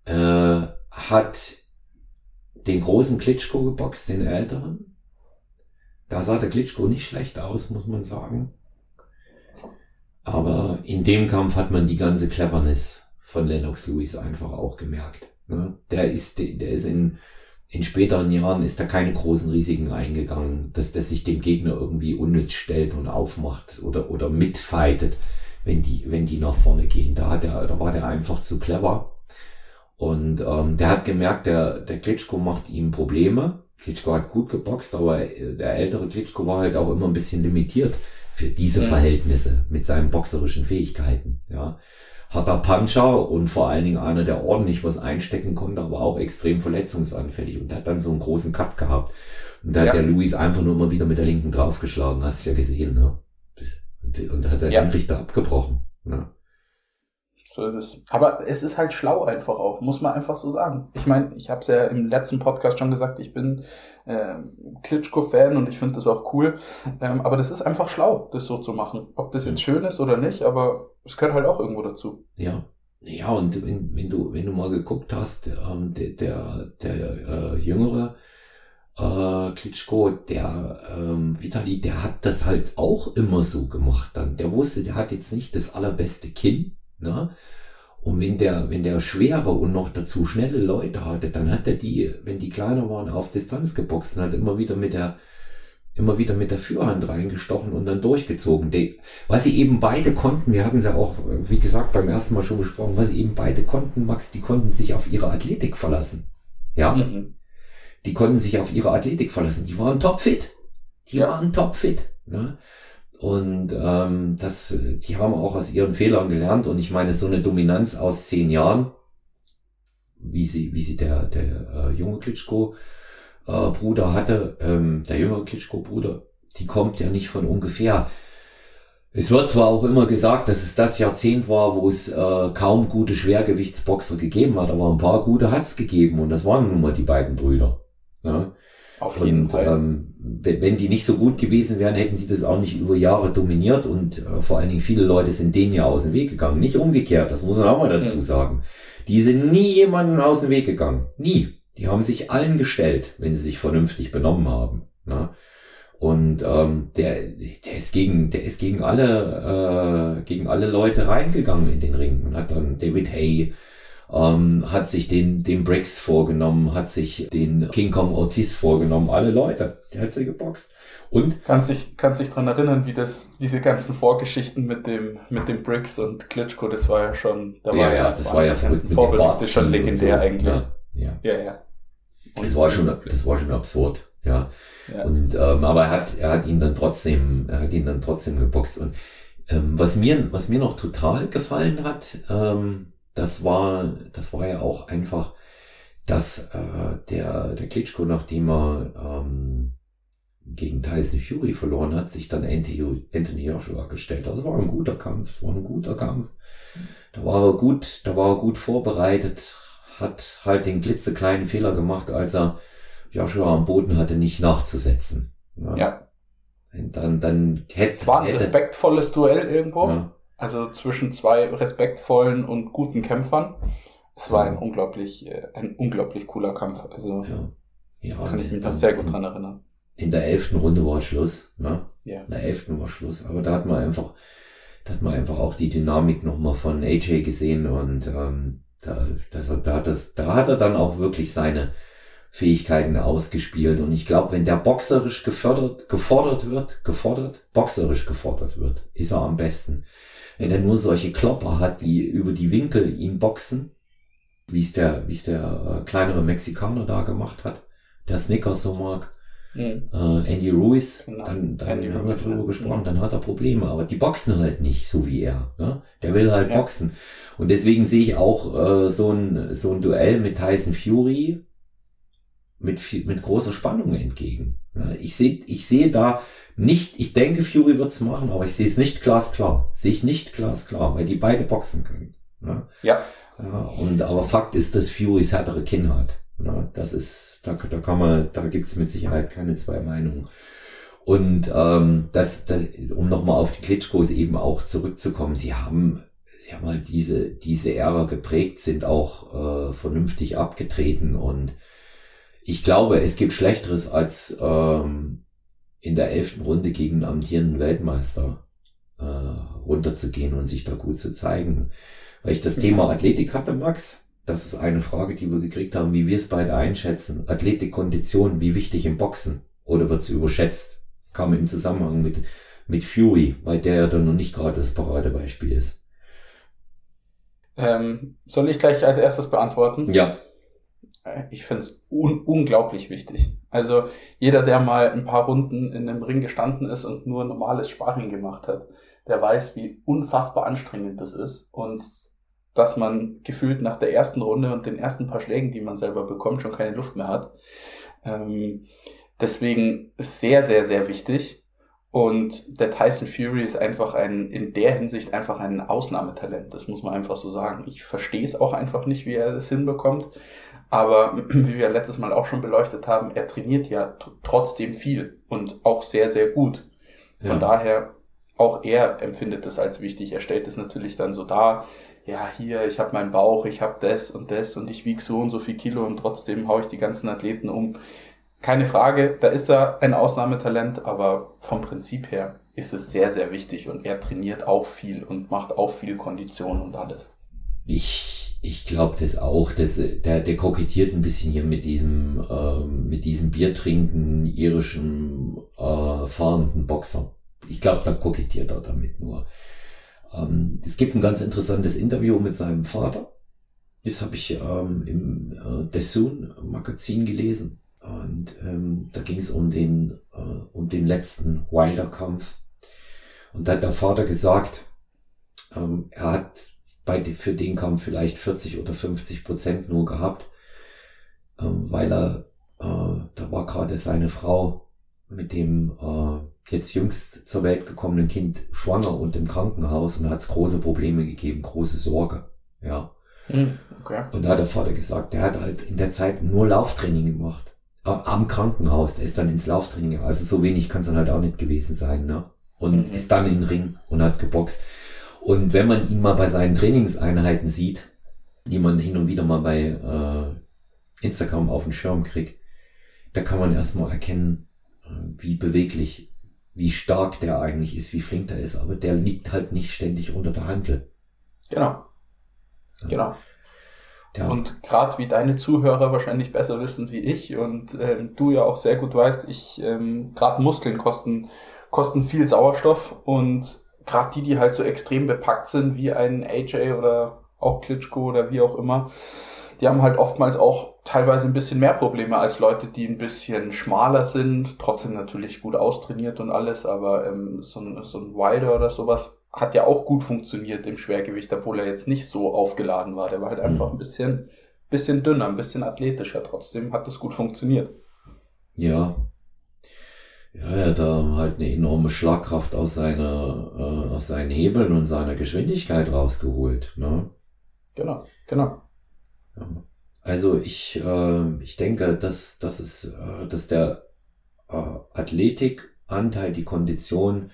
[SPEAKER 1] Äh, hat den großen Klitschko geboxt, den älteren. Da sah der Klitschko nicht schlecht aus, muss man sagen. Aber in dem Kampf hat man die ganze Cleverness von Lennox Lewis einfach auch gemerkt. Ne? Der ist, der ist in in späteren Jahren ist da keine großen Risiken eingegangen, dass der sich dem Gegner irgendwie unnütz stellt und aufmacht oder, oder mitfightet, wenn die, wenn die nach vorne gehen. Da hat er, da war der einfach zu clever. Und ähm, der hat gemerkt, der, der Klitschko macht ihm Probleme. Klitschko hat gut geboxt, aber der ältere Klitschko war halt auch immer ein bisschen limitiert für diese Verhältnisse mit seinen boxerischen Fähigkeiten. Ja harter Puncher und vor allen Dingen einer, der ordentlich was einstecken konnte, aber auch extrem verletzungsanfällig. Und der hat dann so einen großen Cut gehabt. Und da ja. hat der Luis einfach nur mal wieder mit der linken draufgeschlagen, hast du ja gesehen, ne? Und, und da hat er ja. den Richter abgebrochen. Ne?
[SPEAKER 2] So ist es. Aber es ist halt schlau einfach auch, muss man einfach so sagen. Ich meine, ich habe es ja im letzten Podcast schon gesagt, ich bin äh, Klitschko-Fan und ich finde das auch cool. Ähm, aber das ist einfach schlau, das so zu machen. Ob das jetzt schön ist oder nicht, aber es gehört halt auch irgendwo dazu.
[SPEAKER 1] Ja. Ja, und wenn, wenn du, wenn du mal geguckt hast, ähm, der, der, der äh, Jüngere, äh, Klitschko, der ähm, Vitali, der hat das halt auch immer so gemacht dann. Der wusste, der hat jetzt nicht das allerbeste Kinn, ne? Und wenn der, wenn der schwere und noch dazu schnelle Leute hatte, dann hat er die, wenn die kleiner waren, auf Distanz geboxt und hat immer wieder mit der, immer wieder mit der Führhand reingestochen und dann durchgezogen. Die, was sie eben beide konnten, wir hatten es ja auch, wie gesagt, beim ersten Mal schon besprochen, was sie eben beide konnten, Max, die konnten sich auf ihre Athletik verlassen. Ja. Mhm. Die konnten sich auf ihre Athletik verlassen. Die waren topfit. Die ja. waren topfit. Ne? Und ähm, das, die haben auch aus ihren Fehlern gelernt. Und ich meine, so eine Dominanz aus zehn Jahren, wie sie, wie sie der, der äh, junge Klitschko äh, hatte, ähm, der jüngere Klitschko Bruder, die kommt ja nicht von ungefähr. Es wird zwar auch immer gesagt, dass es das Jahrzehnt war, wo es äh, kaum gute Schwergewichtsboxer gegeben hat, aber ein paar gute hat's gegeben und das waren nun mal die beiden Brüder. Ja? Auf jeden und, Fall. Ähm, wenn die nicht so gut gewesen wären, hätten die das auch nicht über Jahre dominiert und äh, vor allen Dingen viele Leute sind denen ja aus dem Weg gegangen. Nicht umgekehrt, das muss man auch mal dazu ja. sagen. Die sind nie jemanden aus dem Weg gegangen. Nie. Die haben sich allen gestellt, wenn sie sich vernünftig benommen haben. Ne? Und ähm, der, der ist gegen, der ist gegen alle, äh, gegen alle Leute reingegangen in den Ring und hat dann David Hay ähm, hat sich den, den Briggs vorgenommen, hat sich den King Kong Ortiz vorgenommen, alle Leute, der hat sie geboxt. Und?
[SPEAKER 2] Kannst dich, kannst dich dran erinnern, wie das, diese ganzen Vorgeschichten mit dem, mit dem Briggs und Klitschko, das war ja schon,
[SPEAKER 1] da ja, war ja, das war ja mit Vorbild,
[SPEAKER 2] das ist schon legendär so. eigentlich.
[SPEAKER 1] Ja, ja. ja, ja. Es war schon, es war schon absurd, ja. ja. Und, ähm, aber er hat, er hat ihn dann trotzdem, er hat ihn dann trotzdem geboxt und, ähm, was mir, was mir noch total gefallen hat, ähm, das war, das war ja auch einfach, dass äh, der, der Klitschko, nachdem er ähm, gegen Tyson Fury verloren hat, sich dann Anthony, Joshua gestellt hat. Das war ein guter Kampf, es war ein guter Kampf. Da war er gut, da war er gut vorbereitet, hat halt den klitzekleinen Fehler gemacht, als er Joshua am Boden hatte, nicht nachzusetzen.
[SPEAKER 2] Ja. ja.
[SPEAKER 1] Und dann, dann
[SPEAKER 2] hätte, es war ein hätte, respektvolles Duell irgendwo. Ja. Also zwischen zwei respektvollen und guten Kämpfern. Es war ein unglaublich, äh, ein unglaublich cooler Kampf. Also ja. Ja, kann ich mich noch sehr gut dran erinnern.
[SPEAKER 1] In der elften Runde war Schluss, ne? Ja. In der elften war Schluss. Aber da hat man einfach, da hat man einfach auch die Dynamik nochmal von AJ gesehen und ähm, da, das, da, das, da hat er dann auch wirklich seine Fähigkeiten ausgespielt. Und ich glaube, wenn der boxerisch gefördert, gefordert wird, gefordert, boxerisch gefordert wird, ist er am besten wenn er nur solche Klopper hat, die über die Winkel ihn boxen, wie es der, wie es der äh, kleinere Mexikaner da gemacht hat, der Snickers so mag, mhm. äh, Andy Ruiz, genau. dann, dann Andy haben wir drüber gesprochen, mhm. dann hat er Probleme, aber die boxen halt nicht so wie er. Ne? Der will halt ja. boxen. Und deswegen sehe ich auch äh, so, ein, so ein Duell mit Tyson Fury mit, viel, mit großer Spannung entgegen. Ich sehe ich sehe da nicht, ich denke, Fury wird's machen, aber ich sehe es nicht glasklar. Sehe ich nicht glasklar, weil die beide boxen können. Ne?
[SPEAKER 2] Ja.
[SPEAKER 1] ja. Und aber Fakt ist, dass Furys härtere Kinn hat. Ne? Das ist, da, da kann man, da gibt's mit Sicherheit keine zwei Meinungen. Und ähm, das, das um nochmal auf die Klitschkos eben auch zurückzukommen, sie haben, sie haben halt diese, diese Ära geprägt, sind auch äh, vernünftig abgetreten und ich glaube, es gibt Schlechteres als ähm, in der elften Runde gegen einen amtierenden Weltmeister äh, runterzugehen und sich da gut zu zeigen. Weil ich das mhm. Thema Athletik hatte, Max, das ist eine Frage, die wir gekriegt haben, wie wir es beide einschätzen. Athletik, Kondition, wie wichtig im Boxen? Oder wird sie überschätzt? Kam im Zusammenhang mit, mit Fury, weil der ja dann noch nicht gerade das Paradebeispiel ist.
[SPEAKER 2] Ähm, soll ich gleich als erstes beantworten?
[SPEAKER 1] Ja.
[SPEAKER 2] Äh, ich finde es un unglaublich wichtig. Also jeder, der mal ein paar Runden in einem Ring gestanden ist und nur normales Sparring gemacht hat, der weiß, wie unfassbar anstrengend das ist und dass man gefühlt nach der ersten Runde und den ersten paar Schlägen, die man selber bekommt, schon keine Luft mehr hat. Ähm, deswegen sehr, sehr, sehr wichtig. Und der Tyson Fury ist einfach ein, in der Hinsicht einfach ein Ausnahmetalent. Das muss man einfach so sagen. Ich verstehe es auch einfach nicht, wie er das hinbekommt. Aber wie wir letztes Mal auch schon beleuchtet haben, er trainiert ja trotzdem viel und auch sehr, sehr gut. Von ja. daher, auch er empfindet das als wichtig. Er stellt es natürlich dann so dar, ja, hier, ich habe meinen Bauch, ich habe das und das und ich wiege so und so viel Kilo und trotzdem haue ich die ganzen Athleten um. Keine Frage, da ist er ein Ausnahmetalent, aber vom Prinzip her ist es sehr, sehr wichtig und er trainiert auch viel und macht auch viel Kondition und alles.
[SPEAKER 1] Ich, ich glaube das auch, dass, der, der kokettiert ein bisschen hier mit diesem, äh, mit diesem biertrinkenden, irischen, äh, fahrenden Boxer. Ich glaube, da kokettiert er damit nur. Ähm, es gibt ein ganz interessantes Interview mit seinem Vater. Das habe ich ähm, im äh, Dessun Magazin gelesen. Und ähm, da ging es um den, äh, um den letzten Wilder-Kampf. Und da hat der Vater gesagt, ähm, er hat bei für den Kampf vielleicht 40 oder 50 Prozent nur gehabt, ähm, weil er, äh, da war gerade seine Frau mit dem äh, jetzt jüngst zur Welt gekommenen Kind schwanger und im Krankenhaus und hat es große Probleme gegeben, große Sorge. Ja. Hm, okay. Und da hat der Vater gesagt, der hat halt in der Zeit nur Lauftraining gemacht. Am Krankenhaus, der ist dann ins Lauftraining. Also so wenig kann es dann halt auch nicht gewesen sein, ne? Und mhm. ist dann in den Ring und hat geboxt. Und wenn man ihn mal bei seinen Trainingseinheiten sieht, die man hin und wieder mal bei äh, Instagram auf den Schirm kriegt, da kann man erstmal erkennen, äh, wie beweglich wie stark der eigentlich ist, wie flink der ist, aber der liegt halt nicht ständig unter der Handel.
[SPEAKER 2] Genau. Ja. Genau. Ja. Und gerade wie deine Zuhörer wahrscheinlich besser wissen wie ich und ähm, du ja auch sehr gut weißt, ich ähm, gerade Muskeln kosten kosten viel Sauerstoff und gerade die, die halt so extrem bepackt sind wie ein AJ oder auch Klitschko oder wie auch immer, die haben halt oftmals auch teilweise ein bisschen mehr Probleme als Leute, die ein bisschen schmaler sind, trotzdem natürlich gut austrainiert und alles, aber ähm, so, ein, so ein Wilder oder sowas hat ja auch gut funktioniert im Schwergewicht, obwohl er jetzt nicht so aufgeladen war. Der war halt einfach mhm. ein bisschen, bisschen dünner, ein bisschen athletischer. Trotzdem hat das gut funktioniert.
[SPEAKER 1] Ja. Ja, er hat da halt eine enorme Schlagkraft aus seiner, äh, aus seinen Hebeln und seiner Geschwindigkeit rausgeholt, ne?
[SPEAKER 2] Genau, genau.
[SPEAKER 1] Also ich, äh, ich denke, dass, dass, es, äh, dass der äh, Athletikanteil, die Kondition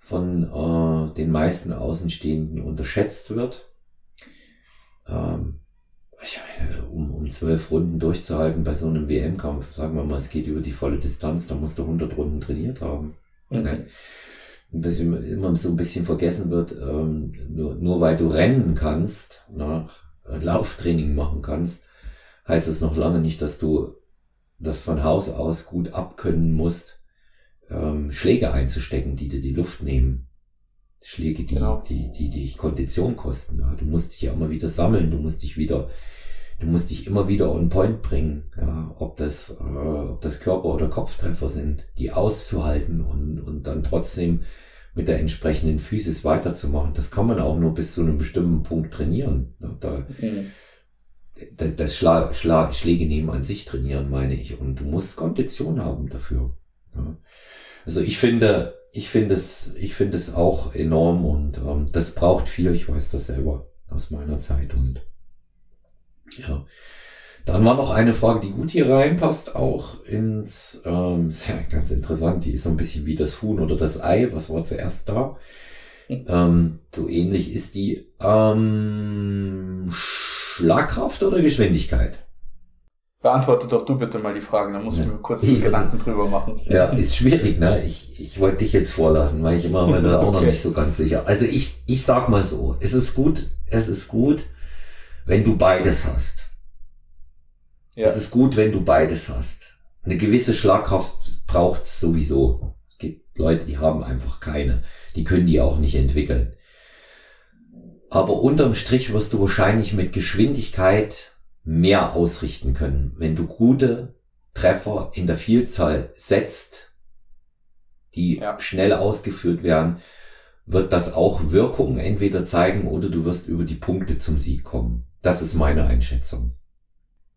[SPEAKER 1] von äh, den meisten Außenstehenden unterschätzt wird. Ähm, um, um zwölf Runden durchzuhalten bei so einem WM-Kampf, sagen wir mal, es geht über die volle Distanz, da musst du 100 Runden trainiert haben. Mhm. Ein bisschen, immer so ein bisschen vergessen wird, ähm, nur, nur weil du rennen kannst, nach Lauftraining machen kannst, heißt es noch lange nicht, dass du das von Haus aus gut abkönnen musst, ähm, Schläge einzustecken, die dir die Luft nehmen. Schläge, die, genau. die, die, die dich Kondition kosten. Ja, du musst dich ja immer wieder sammeln, du musst dich wieder, du musst dich immer wieder on point bringen, ja, ob das, äh, ob das Körper- oder Kopftreffer sind, die auszuhalten und, und dann trotzdem mit der entsprechenden Physis weiterzumachen. Das kann man auch nur bis zu einem bestimmten Punkt trainieren. Da, mhm. das, das Schla Schla Schläge nehmen an sich trainieren, meine ich. Und du musst Kondition haben dafür. Ja. Also ich finde, ich finde es, ich finde es auch enorm und ähm, das braucht viel. Ich weiß das selber aus meiner Zeit und ja. Dann war noch eine Frage, die gut hier reinpasst, auch ins, ähm, ist ja ganz interessant, die ist so ein bisschen wie das Huhn oder das Ei, was war zuerst da? Ähm, so ähnlich ist die ähm, Schlagkraft oder Geschwindigkeit?
[SPEAKER 2] Beantworte doch du bitte mal die Fragen, dann muss ich mir kurz. Gedanken drüber machen.
[SPEAKER 1] Ja, ist schwierig, ne? Ich, ich wollte dich jetzt vorlassen, weil ich immer bin da auch okay. noch nicht so ganz sicher. Also ich, ich sag mal so, es ist gut, es ist gut, wenn du beides hast. Ja. Es ist gut, wenn du beides hast. Eine gewisse Schlagkraft braucht's sowieso. Es gibt Leute, die haben einfach keine. Die können die auch nicht entwickeln. Aber unterm Strich wirst du wahrscheinlich mit Geschwindigkeit mehr ausrichten können, wenn du gute Treffer in der Vielzahl setzt, die ja. schnell ausgeführt werden, wird das auch Wirkung entweder zeigen oder du wirst über die Punkte zum Sieg kommen. Das ist meine Einschätzung.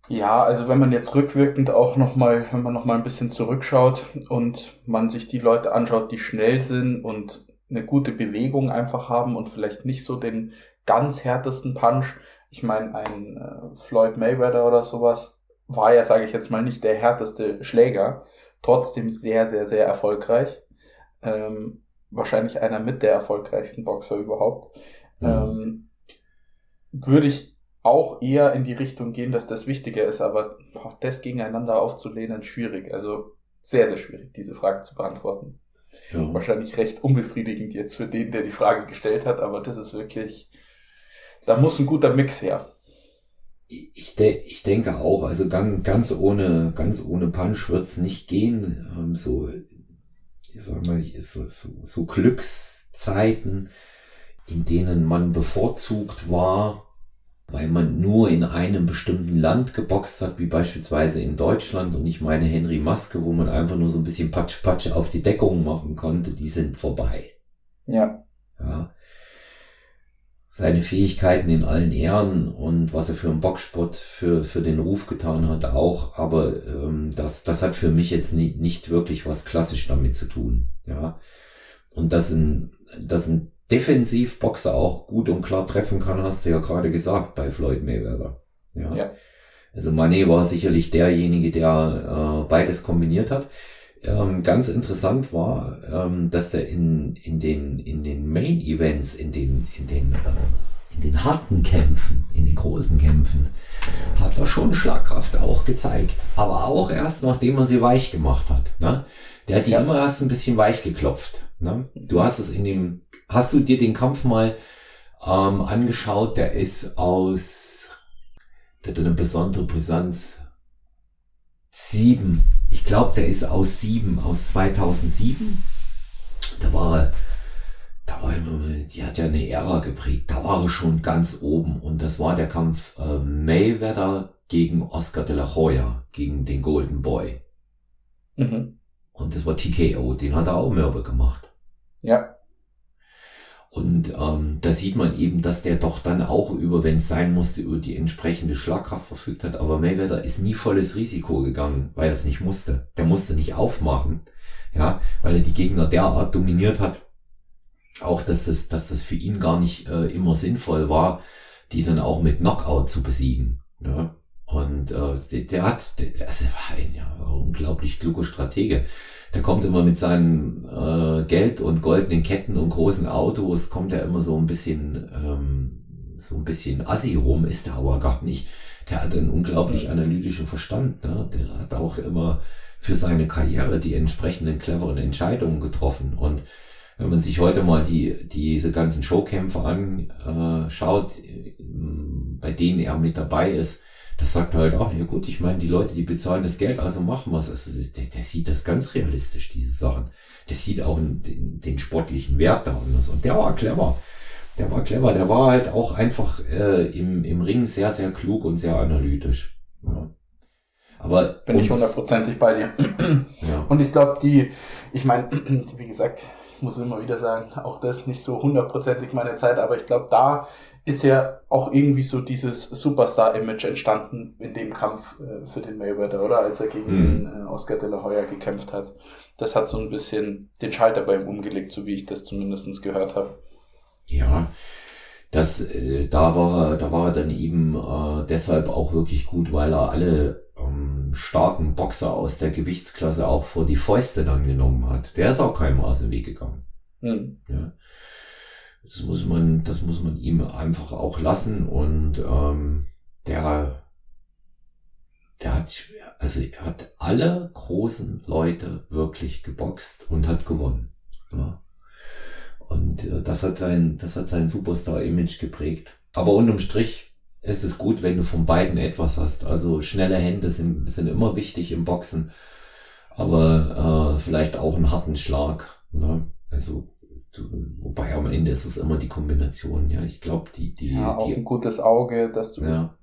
[SPEAKER 2] Ja, also wenn man jetzt rückwirkend auch nochmal, wenn man nochmal ein bisschen zurückschaut und man sich die Leute anschaut, die schnell sind und eine gute Bewegung einfach haben und vielleicht nicht so den ganz härtesten Punch. Ich meine, ein äh, Floyd Mayweather oder sowas war ja, sage ich jetzt mal, nicht der härteste Schläger, trotzdem sehr, sehr, sehr erfolgreich. Ähm, wahrscheinlich einer mit der erfolgreichsten Boxer überhaupt. Mhm. Ähm, würde ich auch eher in die Richtung gehen, dass das wichtiger ist, aber boah, das gegeneinander aufzulehnen, schwierig. Also sehr, sehr schwierig, diese Frage zu beantworten. Ja. Wahrscheinlich recht unbefriedigend jetzt für den, der die Frage gestellt hat, aber das ist wirklich, da muss ein guter Mix her.
[SPEAKER 1] Ich, de ich denke auch, also ganz, ganz ohne, ganz ohne Punch wird's nicht gehen. Ähm, so, ich sag mal, so, so, so Glückszeiten, in denen man bevorzugt war, weil man nur in einem bestimmten Land geboxt hat, wie beispielsweise in Deutschland. Und ich meine Henry Maske, wo man einfach nur so ein bisschen Patsch-Patsch auf die Deckung machen konnte, die sind vorbei.
[SPEAKER 2] Ja.
[SPEAKER 1] Ja. Seine Fähigkeiten in allen Ehren und was er für einen Boxsport für, für den Ruf getan hat, auch. Aber ähm, das, das hat für mich jetzt nie, nicht wirklich was klassisch damit zu tun. Ja. Und das ein, das ein Defensivboxer auch gut und klar treffen kann, hast du ja gerade gesagt bei Floyd Mayweather. Ja. ja. Also Mané war sicherlich derjenige, der äh, beides kombiniert hat. Ähm, ganz interessant war, ähm, dass der in, in den, in den Main Events, in den, in den, äh, in den harten Kämpfen, in den großen Kämpfen, hat er schon Schlagkraft auch gezeigt. Aber auch erst, nachdem er sie weich gemacht hat. Ne? Der hat die ja. immer erst ein bisschen weich geklopft. Ne? Du hast es in dem, hast du dir den Kampf mal ähm, angeschaut? Der ist aus, der hat eine besondere Brisanz. Sieben. Ich glaube, der ist aus sieben, aus 2007. Da war er, da war er, die hat ja eine Ära geprägt. Da war er schon ganz oben. Und das war der Kampf äh, Mayweather gegen Oscar de la Hoya, gegen den Golden Boy. Mhm. Und das war TKO, den hat er auch Mörbe gemacht.
[SPEAKER 2] Ja.
[SPEAKER 1] Und ähm, da sieht man eben, dass der doch dann auch über, wenn es sein musste, über die entsprechende Schlagkraft verfügt hat. Aber Mayweather ist nie volles Risiko gegangen, weil er es nicht musste. Der musste nicht aufmachen, ja, weil er die Gegner derart dominiert hat. Auch, dass das, dass das für ihn gar nicht äh, immer sinnvoll war, die dann auch mit Knockout zu besiegen. Ja. Und äh, der, der hat, der, das war ein ja, unglaublich kluger Stratege der kommt immer mit seinen äh, Geld und goldenen Ketten und großen Autos, kommt er immer so ein bisschen, ähm, so ein bisschen assi rum, ist er aber gar nicht. Der hat einen unglaublich analytischen Verstand, ne? Der hat auch immer für seine Karriere die entsprechenden cleveren Entscheidungen getroffen. Und wenn man sich heute mal die, diese ganzen Showkämpfe anschaut, äh, bei denen er mit dabei ist, das sagt halt auch, ja gut, ich meine, die Leute, die bezahlen das Geld, also machen wir es. Also der, der, sieht das ganz realistisch, diese Sachen. Der sieht auch den, den sportlichen Wert da und, das. und der war clever. Der war clever, der war halt auch einfach äh, im, im Ring sehr, sehr klug und sehr analytisch. Ja.
[SPEAKER 2] Aber bin ich hundertprozentig bei dir. Ja. Und ich glaube, die, ich meine, wie gesagt, ich muss immer wieder sagen, auch das nicht so hundertprozentig meine Zeit, aber ich glaube, da ist ja auch irgendwie so dieses Superstar-Image entstanden in dem Kampf äh, für den Mayweather, oder? Als er gegen mhm. den äh, Oscar de la Hoya gekämpft hat. Das hat so ein bisschen den Schalter bei ihm umgelegt, so wie ich das zumindest gehört habe.
[SPEAKER 1] Ja, das, äh, da war er, da war er dann eben äh, deshalb auch wirklich gut, weil er alle ähm, starken Boxer aus der Gewichtsklasse auch vor die Fäuste dann genommen hat. Der ist auch keinem aus dem Weg gegangen. Mhm. Ja. Das muss man, das muss man ihm einfach auch lassen und ähm, der, der hat, also er hat alle großen Leute wirklich geboxt und hat gewonnen. Ja. Und äh, das hat sein, das hat sein Superstar-Image geprägt. Aber unterm Strich ist es gut, wenn du von beiden etwas hast. Also schnelle Hände sind, sind immer wichtig im Boxen, aber äh, vielleicht auch einen harten Schlag. Ne? Also Wobei am Ende ist es immer die Kombination, ja. Ich glaube, die, die.
[SPEAKER 2] Ja, auch
[SPEAKER 1] die,
[SPEAKER 2] ein gutes Auge, dass du ja.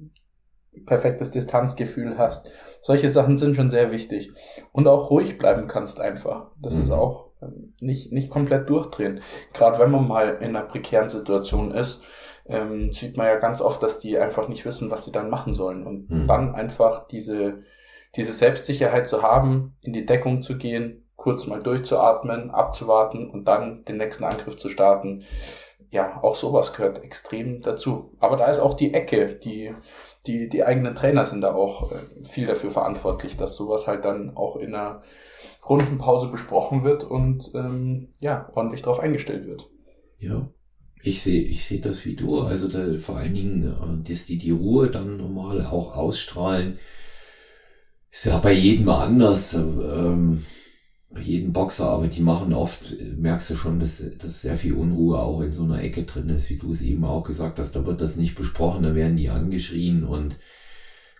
[SPEAKER 2] perfektes Distanzgefühl hast. Solche Sachen sind schon sehr wichtig. Und auch ruhig bleiben kannst einfach. Das mhm. ist auch ähm, nicht, nicht komplett durchdrehen. Gerade wenn man mal in einer prekären Situation ist. Ähm, sieht man ja ganz oft, dass die einfach nicht wissen, was sie dann machen sollen. Und
[SPEAKER 1] Mhm.
[SPEAKER 2] dann einfach diese, diese Selbstsicherheit zu haben, in die Deckung zu gehen, kurz mal durchzuatmen, abzuwarten und dann den nächsten Angriff zu starten. Ja, auch sowas gehört extrem dazu. Aber da ist auch die Ecke, die, die, die eigenen Trainer sind da auch äh, viel dafür verantwortlich, dass sowas halt dann auch in einer Rundenpause besprochen wird und ähm, ja, ordentlich drauf eingestellt wird.
[SPEAKER 1] Ja. Ich sehe, ich sehe das wie du. Also da, vor allen Dingen, äh, dass die die Ruhe dann normal auch ausstrahlen, ist ja bei jedem anders. Ähm, bei jedem Boxer, aber die machen oft, äh, merkst du schon, dass, dass sehr viel Unruhe auch in so einer Ecke drin ist, wie du es eben auch gesagt hast. Da wird das nicht besprochen, da werden die angeschrien und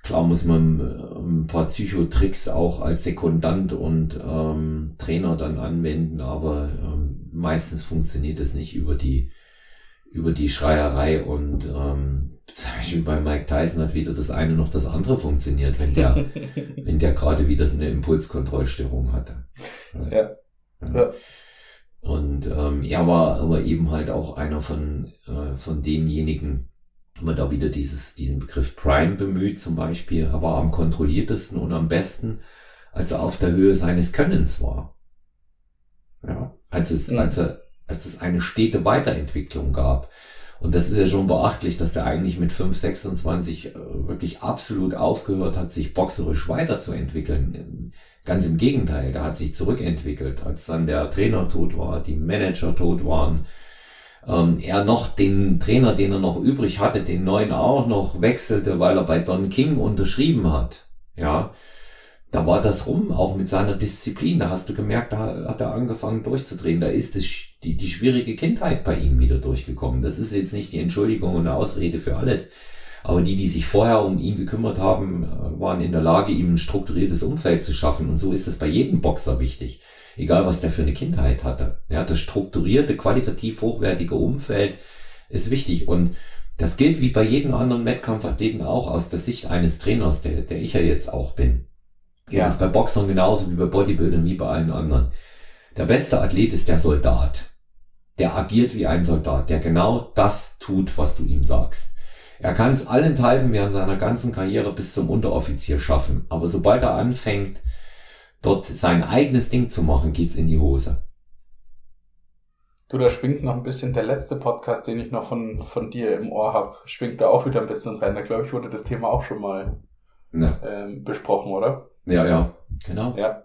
[SPEAKER 1] klar muss man äh, ein paar Psychotricks auch als Sekundant und ähm, Trainer dann anwenden, aber ähm, meistens funktioniert es nicht über die über die Schreierei und ähm, zum Beispiel bei Mike Tyson hat weder das eine noch das andere funktioniert, wenn der wenn der gerade wieder eine Impulskontrollstörung hatte.
[SPEAKER 2] Ja. Ja.
[SPEAKER 1] Und ähm, er war aber eben halt auch einer von, äh, von denjenigen, wenn man da wieder dieses, diesen Begriff Prime bemüht zum Beispiel, er war am kontrolliertesten und am besten, als er auf der Höhe seines Könnens war. Ja, als es,
[SPEAKER 2] Mhm.
[SPEAKER 1] als er, als es eine stete Weiterentwicklung gab. Und das ist ja schon beachtlich, dass der eigentlich mit 5, 26 äh, wirklich absolut aufgehört hat, sich boxerisch weiterzuentwickeln. Ganz im Gegenteil, der hat sich zurückentwickelt, als dann der Trainer tot war, die Manager tot waren. Ähm, er noch den Trainer, den er noch übrig hatte, den neuen auch noch wechselte, weil er bei Don King unterschrieben hat. Ja, da war das rum, auch mit seiner Disziplin. Da hast du gemerkt, da hat er angefangen durchzudrehen. Da ist es die, die schwierige Kindheit bei ihm wieder durchgekommen. Das ist jetzt nicht die Entschuldigung und eine Ausrede für alles. Aber die, die sich vorher um ihn gekümmert haben, äh, waren in der Lage, ihm ein strukturiertes Umfeld zu schaffen. Und so ist es bei jedem Boxer wichtig. Egal, was der für eine Kindheit hatte. Ja, das strukturierte, qualitativ hochwertige Umfeld ist wichtig. Und das gilt wie bei jedem anderen Wettkampfathleten auch aus der Sicht eines Trainers, der, der ich ja jetzt auch bin. Ja. Das ist bei Boxern genauso wie bei Bodybuildern, wie bei allen anderen. Der beste Athlet ist der Soldat. Der agiert wie ein Soldat, der genau das tut, was du ihm sagst. Er kann es allenthalben während seiner ganzen Karriere bis zum Unteroffizier schaffen. Aber sobald er anfängt, dort sein eigenes Ding zu machen, geht's in die Hose.
[SPEAKER 2] Du, da schwingt noch ein bisschen der letzte Podcast, den ich noch von, von dir im Ohr habe, schwingt da auch wieder ein bisschen rein. Da glaube ich, wurde das Thema auch schon mal
[SPEAKER 1] Ne.
[SPEAKER 2] ähm, besprochen, oder?
[SPEAKER 1] Ja, ja, genau.
[SPEAKER 2] Ja.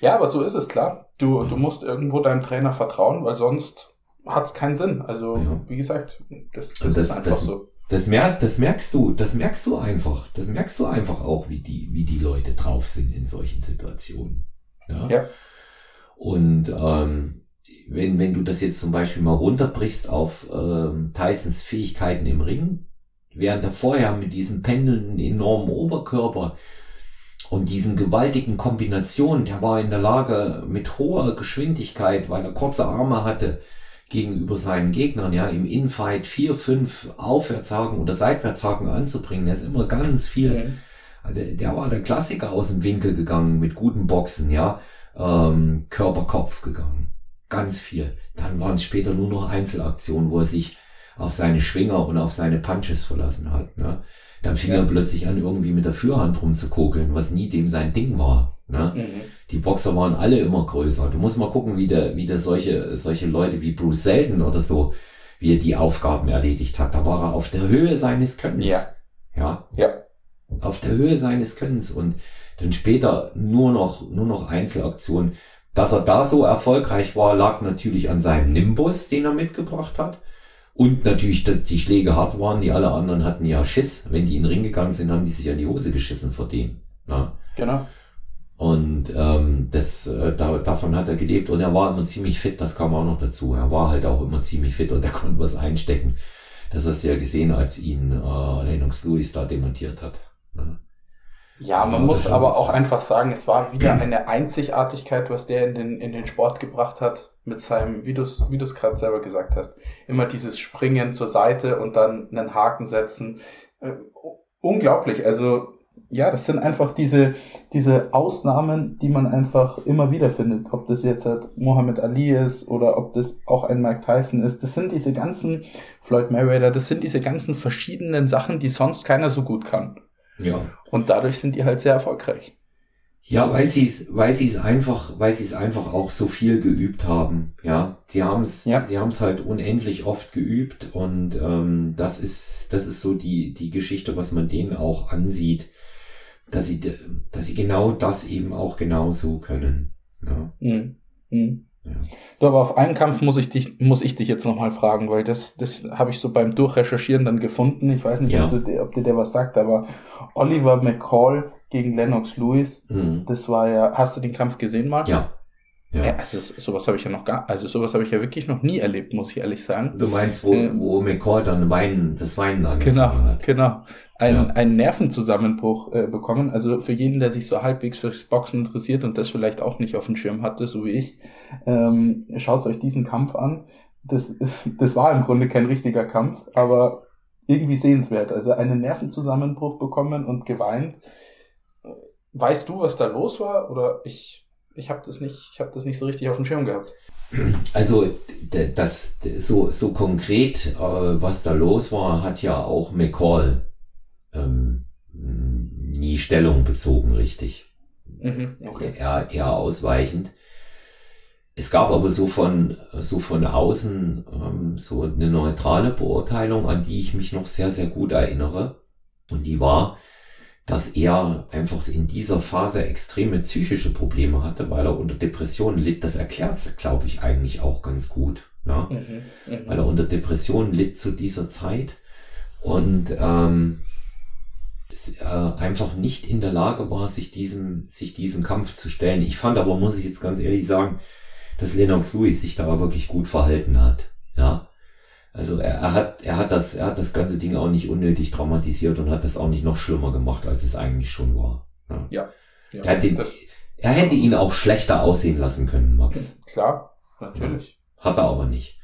[SPEAKER 2] Ja, aber so ist es, klar. Du, du musst irgendwo deinem Trainer vertrauen, weil sonst hat es keinen Sinn. Also,
[SPEAKER 1] Ja.
[SPEAKER 2] wie gesagt, das, das,
[SPEAKER 1] das-
[SPEAKER 2] ist einfach
[SPEAKER 1] das-
[SPEAKER 2] so.
[SPEAKER 1] Das, mer das merkst du, das merkst du einfach. Das merkst du einfach auch, wie die, wie die Leute drauf sind in solchen Situationen. Ja.
[SPEAKER 2] Ja.
[SPEAKER 1] Und ähm, wenn, wenn du das jetzt zum Beispiel mal runterbrichst auf ähm, Tysons Fähigkeiten im Ring, während er vorher mit diesem pendelnden enormen Oberkörper und diesen gewaltigen Kombinationen, der war in der Lage mit hoher Geschwindigkeit, weil er kurze Arme hatte, gegenüber seinen Gegnern, ja, im Infight vier, fünf Aufwärtshaken oder Seitwärtshaken anzubringen. Der ist immer ganz viel
[SPEAKER 2] Mhm.
[SPEAKER 1] also der war der Klassiker aus dem Winkel gegangen mit guten Boxen, ja. Ähm, Körper-Kopf gegangen. Ganz viel. Dann waren es später nur noch Einzelaktionen, wo er sich auf seine Schwinger und auf seine Punches verlassen hat. Ne? Dann fing
[SPEAKER 2] Ja.
[SPEAKER 1] er plötzlich an, irgendwie mit der Führhand rumzukokeln, was nie dem sein Ding war. Ne?
[SPEAKER 2] Mhm.
[SPEAKER 1] Die Boxer waren alle immer größer. Du musst mal gucken, wie der, wie der solche, solche Leute wie Bruce Selden oder so, wie er die Aufgaben erledigt hat. Da war er auf der Höhe seines Könnens.
[SPEAKER 2] Ja.
[SPEAKER 1] Ja
[SPEAKER 2] Ja.
[SPEAKER 1] auf der Höhe seines Könnens und dann später nur noch, nur noch Einzelaktionen. Dass er da so erfolgreich war, lag natürlich an seinem Nimbus, den er mitgebracht hat. Und natürlich, dass die Schläge hart waren. Die alle anderen hatten ja Schiss. Wenn die in den Ring gegangen sind, haben die sich an die Hose geschissen vor dem. Ja.
[SPEAKER 2] Genau.
[SPEAKER 1] Und ähm, das, äh, da, davon hat er gelebt und er war immer ziemlich fit, das kam auch noch dazu. Er war halt auch immer ziemlich fit und er konnte was einstecken. Das hast du ja gesehen, als ihn äh, Lennox Lewis da demontiert hat. Ne?
[SPEAKER 2] Ja, man
[SPEAKER 1] Ja,
[SPEAKER 2] muss aber auch einfach sagen, es war wieder eine Einzigartigkeit, was der in den, in den Sport gebracht hat, mit seinem, wie du es wie du's gerade selber gesagt hast, immer dieses Springen zur Seite und dann einen Haken setzen. Äh, unglaublich, also ja, das sind einfach diese, diese Ausnahmen, die man einfach immer wieder findet. Ob das jetzt halt Muhammad Ali ist oder ob das auch ein Mike Tyson ist. Das sind diese ganzen Floyd Mayweather, das sind diese ganzen verschiedenen Sachen, die sonst keiner so gut kann.
[SPEAKER 1] Ja.
[SPEAKER 2] Und dadurch sind die halt sehr erfolgreich.
[SPEAKER 1] Ja, weil sie es, weil sie es einfach, weil sie es einfach auch so viel geübt haben. Ja, sie haben es,
[SPEAKER 2] Ja.
[SPEAKER 1] sie haben es halt unendlich oft geübt und ähm, das ist, das ist so die die Geschichte, was man denen auch ansieht, dass sie, dass sie genau das eben auch genauso können. Ja,
[SPEAKER 2] Mhm. Mhm.
[SPEAKER 1] Ja.
[SPEAKER 2] Du, aber auf einen Kampf muss ich dich, muss ich dich jetzt nochmal fragen, weil das, das habe ich so beim Durchrecherchieren dann gefunden. Ich weiß nicht,
[SPEAKER 1] Ja.
[SPEAKER 2] ob, du, dir- ob dir der was sagt, aber Oliver McCall gegen Lennox Lewis,
[SPEAKER 1] mhm.
[SPEAKER 2] das war ja, hast du den Kampf gesehen mal?
[SPEAKER 1] ja,
[SPEAKER 2] Ja,
[SPEAKER 1] ja.
[SPEAKER 2] also sowas habe ich ja noch gar, also sowas habe ich ja wirklich noch nie erlebt, muss ich ehrlich sagen.
[SPEAKER 1] Du meinst, wo,
[SPEAKER 2] Ähm.
[SPEAKER 1] wo McCall dann Weinen, das Weinen
[SPEAKER 2] Genau,
[SPEAKER 1] angefangen hat?
[SPEAKER 2] genau. Ein,
[SPEAKER 1] Ja.
[SPEAKER 2] einen Nervenzusammenbruch äh, bekommen. Also für jeden, der sich so halbwegs fürs Boxen interessiert und das vielleicht auch nicht auf dem Schirm hatte, so wie ich, ähm, schaut euch diesen Kampf an. Das, das war im Grunde kein richtiger Kampf, aber irgendwie sehenswert. Also einen Nervenzusammenbruch bekommen und geweint. Weißt du, was da los war? Oder ich, ich habe das nicht, ich habe das nicht so richtig auf dem Schirm gehabt.
[SPEAKER 1] Also das so so konkret, äh, was da los war, hat ja auch McCall ähm, nie Stellung bezogen, richtig.
[SPEAKER 2] Mhm, okay.
[SPEAKER 1] Eher, eher ausweichend. Es gab aber so von so von außen ähm, so eine neutrale Beurteilung, an die ich mich noch sehr sehr gut erinnere. Und die war, dass er einfach in dieser Phase extreme psychische Probleme hatte, weil er unter Depressionen litt. Das erklärt, glaube ich, eigentlich auch ganz gut. Ja?
[SPEAKER 2] Mhm, mhm.
[SPEAKER 1] Weil er unter Depressionen litt zu dieser Zeit und ähm, äh, einfach nicht in der Lage war, sich diesem, sich diesem Kampf zu stellen. Ich fand aber, muss ich jetzt ganz ehrlich sagen, dass Lennox Lewis sich da wirklich gut verhalten hat. Ja. Also er, er hat, er hat das, er hat das ganze Ding auch nicht unnötig traumatisiert und hat das auch nicht noch schlimmer gemacht, als es eigentlich schon war. Ja.
[SPEAKER 2] Ja,
[SPEAKER 1] Er, hat den, er hätte ihn auch schlechter aussehen lassen können, Max.
[SPEAKER 2] klar, natürlich.
[SPEAKER 1] Hat er aber nicht.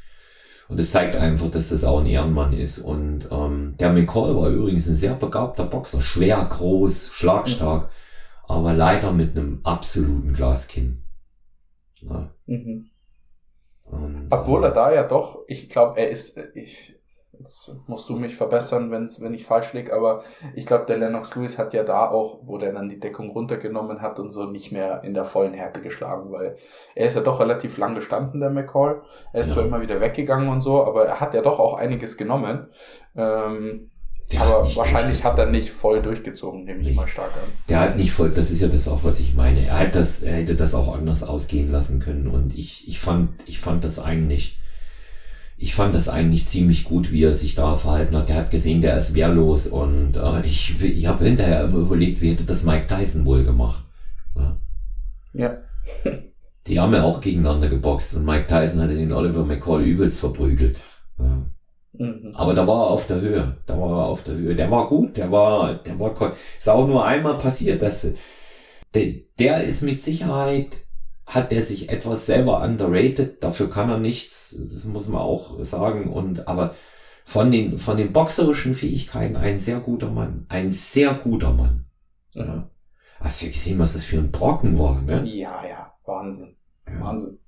[SPEAKER 1] Und es zeigt einfach, dass das auch ein Ehrenmann ist. Und ähm, der McCall war übrigens ein sehr begabter Boxer. Schwer, groß, schlagstark, aber leider mit einem absoluten Glaskinn. Ja,
[SPEAKER 2] Mhm.
[SPEAKER 1] und,
[SPEAKER 2] Obwohl
[SPEAKER 1] äh,
[SPEAKER 2] er da ja doch, ich glaube, er ist, äh, ich, jetzt musst du mich verbessern, wenn's, wenn ich falsch lieg, aber ich glaube, der Lennox Lewis hat ja da auch, wo der dann die Deckung runtergenommen hat und so nicht mehr in der vollen Härte geschlagen, weil er ist ja doch relativ lang gestanden, der McCall. Er ist
[SPEAKER 1] Ja.
[SPEAKER 2] zwar immer wieder weggegangen und so, aber er hat ja doch auch einiges genommen. Ähm,
[SPEAKER 1] der hat
[SPEAKER 2] aber
[SPEAKER 1] nicht
[SPEAKER 2] wahrscheinlich hat er nicht voll durchgezogen, nehme ich
[SPEAKER 1] Nee.
[SPEAKER 2] mal stark an.
[SPEAKER 1] Der hat nicht voll, das ist ja das auch, was ich meine. Er hat das, er hätte das auch anders ausgehen lassen können. Und ich, ich fand, ich fand das eigentlich, ich fand das eigentlich ziemlich gut, wie er sich da verhalten hat. Der hat gesehen, der ist wehrlos und äh, ich, ich habe hinterher immer überlegt, wie hätte das Mike Tyson wohl gemacht. Ja.
[SPEAKER 2] Ja.
[SPEAKER 1] Die haben ja auch gegeneinander geboxt und Mike Tyson hatte den Oliver McCall übelst verprügelt. Ja.
[SPEAKER 2] Mhm.
[SPEAKER 1] Aber da war er auf der Höhe. Da war er auf der Höhe. Der war gut, der war, der war, ist auch nur einmal passiert, dass, der, der ist mit Sicherheit, hat der sich etwas selber underrated. Dafür kann er nichts. Das muss man auch sagen. Und, aber von den, von den boxerischen Fähigkeiten ein sehr guter Mann. Ein sehr guter Mann. Ja. Hast du ja gesehen, was das für ein Brocken war, ne?
[SPEAKER 2] Ja, ja, Wahnsinn.
[SPEAKER 1] Ja.
[SPEAKER 2] Wahnsinn.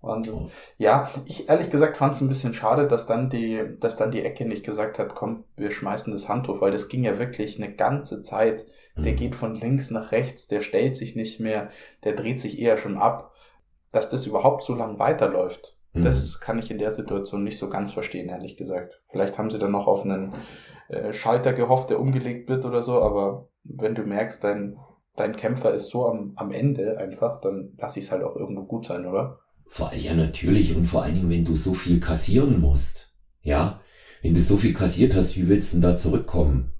[SPEAKER 2] Wahnsinn. Ja, ich ehrlich gesagt fand es ein bisschen schade, dass dann die, dass dann die Ecke nicht gesagt hat, komm, wir schmeißen das Handtuch, weil das ging ja wirklich eine ganze Zeit. Der
[SPEAKER 1] Mhm.
[SPEAKER 2] geht von links nach rechts, der stellt sich nicht mehr, der dreht sich eher schon ab. Dass das überhaupt so lang weiterläuft,
[SPEAKER 1] Mhm.
[SPEAKER 2] das kann ich in der Situation nicht so ganz verstehen, ehrlich gesagt. Vielleicht haben sie dann noch auf einen äh, Schalter gehofft, der umgelegt wird oder so, aber wenn du merkst, dein, dein Kämpfer ist so am, am Ende einfach, dann lass ich es halt auch irgendwo gut sein, oder?
[SPEAKER 1] Vor, ja, natürlich. Und vor allen Dingen, wenn du so viel kassieren musst. Ja. Wenn du so viel kassiert hast, wie willst du denn da zurückkommen?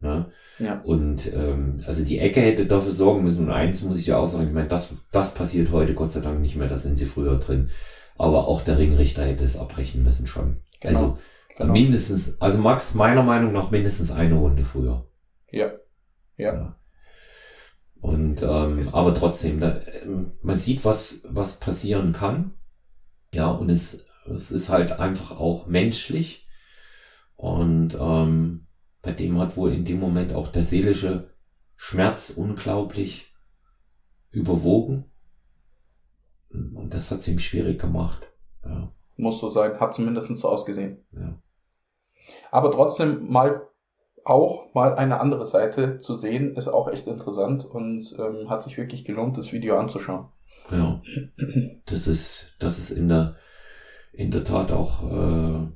[SPEAKER 1] Ja.
[SPEAKER 2] Ja.
[SPEAKER 1] Und ähm, also die Ecke hätte dafür sorgen müssen. Und eins muss ich ja auch sagen, ich meine, das, das passiert heute Gott sei Dank nicht mehr, da sind sie früher drin. Aber auch der Ringrichter hätte es abbrechen müssen schon.
[SPEAKER 2] Genau,
[SPEAKER 1] Also
[SPEAKER 2] genau.
[SPEAKER 1] mindestens, also Max, meiner Meinung nach mindestens eine Runde früher.
[SPEAKER 2] Ja. Ja.
[SPEAKER 1] Und ähm,
[SPEAKER 2] Ist-
[SPEAKER 1] aber trotzdem, da, ähm, man sieht, was was passieren kann. Ja, und es, es ist halt einfach auch menschlich. Und ähm, bei dem hat wohl in dem Moment auch der seelische Schmerz unglaublich überwogen. Und das hat es ihm schwierig gemacht. Ja.
[SPEAKER 2] Muss so sein, hat zumindest so ausgesehen.
[SPEAKER 1] Ja.
[SPEAKER 2] Aber trotzdem mal auch mal eine andere Seite zu sehen, ist auch echt interessant und ähm, hat sich wirklich gelohnt, das Video anzuschauen.
[SPEAKER 1] Ja, das ist, das ist in der, in der Tat auch äh,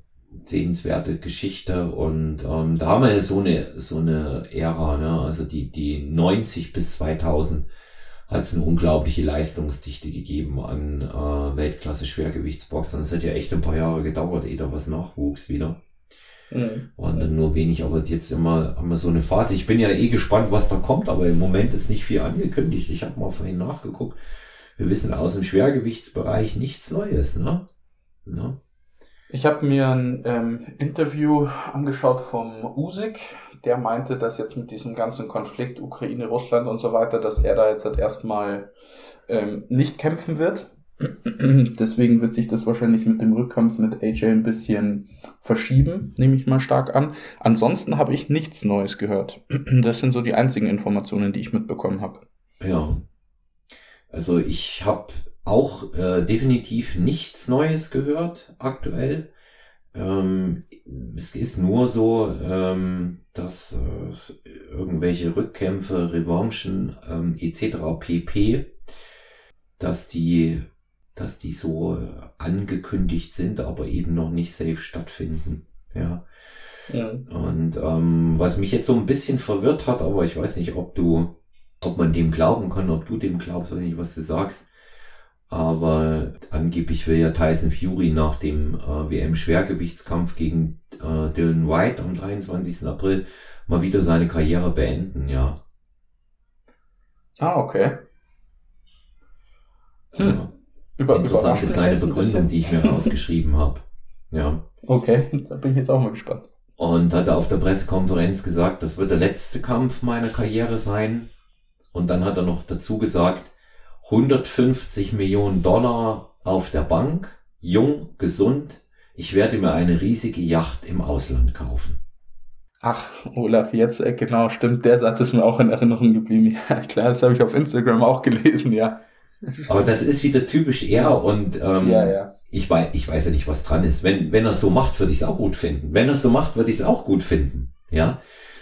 [SPEAKER 1] sehenswerte Geschichte und ähm, da haben wir ja so eine, so eine Ära, ne? also die, die 90 bis 2000 hat es eine unglaubliche Leistungsdichte gegeben an äh, Weltklasse-Schwergewichtsboxern. Es hat ja echt ein paar Jahre gedauert, ehe da was nachwuchs wieder. Mhm. Waren dann nur wenig, aber jetzt immer haben wir so eine Phase. Ich bin ja eh gespannt, was da kommt, aber im Moment ist nicht viel angekündigt. Ich habe mal vorhin nachgeguckt. Wir wissen aus dem Schwergewichtsbereich nichts Neues, ne?
[SPEAKER 2] ne? Ich habe mir ein ähm, Interview angeschaut vom Usik. Der meinte, dass jetzt mit diesem ganzen Konflikt Ukraine, Russland und so weiter, dass er da jetzt halt erstmal ähm, nicht kämpfen wird. Deswegen wird sich das wahrscheinlich mit dem Rückkampf mit AJ ein bisschen verschieben, nehme ich mal stark an. Ansonsten habe ich nichts Neues gehört. Das sind so die einzigen Informationen, die ich mitbekommen habe.
[SPEAKER 1] Ja. Also ich habe auch äh, definitiv nichts Neues gehört aktuell. Ähm, es ist nur so, ähm, dass äh, irgendwelche Rückkämpfe, Revanchen ähm, etc. pp, dass die dass die so angekündigt sind, aber eben noch nicht safe stattfinden. Ja. ja. Und ähm, was mich jetzt so ein bisschen verwirrt hat, aber ich weiß nicht, ob du, ob man dem glauben kann, ob du dem glaubst, weiß nicht, was du sagst. Aber angeblich will ja Tyson Fury nach dem äh, WM-Schwergewichtskampf gegen äh, Dylan White am 23. April mal wieder seine Karriere beenden, ja.
[SPEAKER 2] Ah, okay.
[SPEAKER 1] Hm. Ja. Über, Interessant ist seine Begründung, die ich mir rausgeschrieben habe. Ja.
[SPEAKER 2] Okay, da bin ich jetzt auch mal gespannt.
[SPEAKER 1] Und hat er auf der Pressekonferenz gesagt, das wird der letzte Kampf meiner Karriere sein. Und dann hat er noch dazu gesagt, 150 Millionen Dollar auf der Bank, jung, gesund. Ich werde mir eine riesige Yacht im Ausland kaufen.
[SPEAKER 2] Ach, Olaf, jetzt, äh, genau, stimmt. Der Satz ist mir auch in Erinnerung geblieben. Ja, klar, das habe ich auf Instagram auch gelesen, ja.
[SPEAKER 1] Aber das ist wieder typisch er und ähm, ja, ja. Ich, weiß, ich weiß ja nicht, was dran ist. Wenn, wenn er es so macht, würde ich es auch gut finden. Wenn er es so macht, würde ich es auch gut finden. Ja,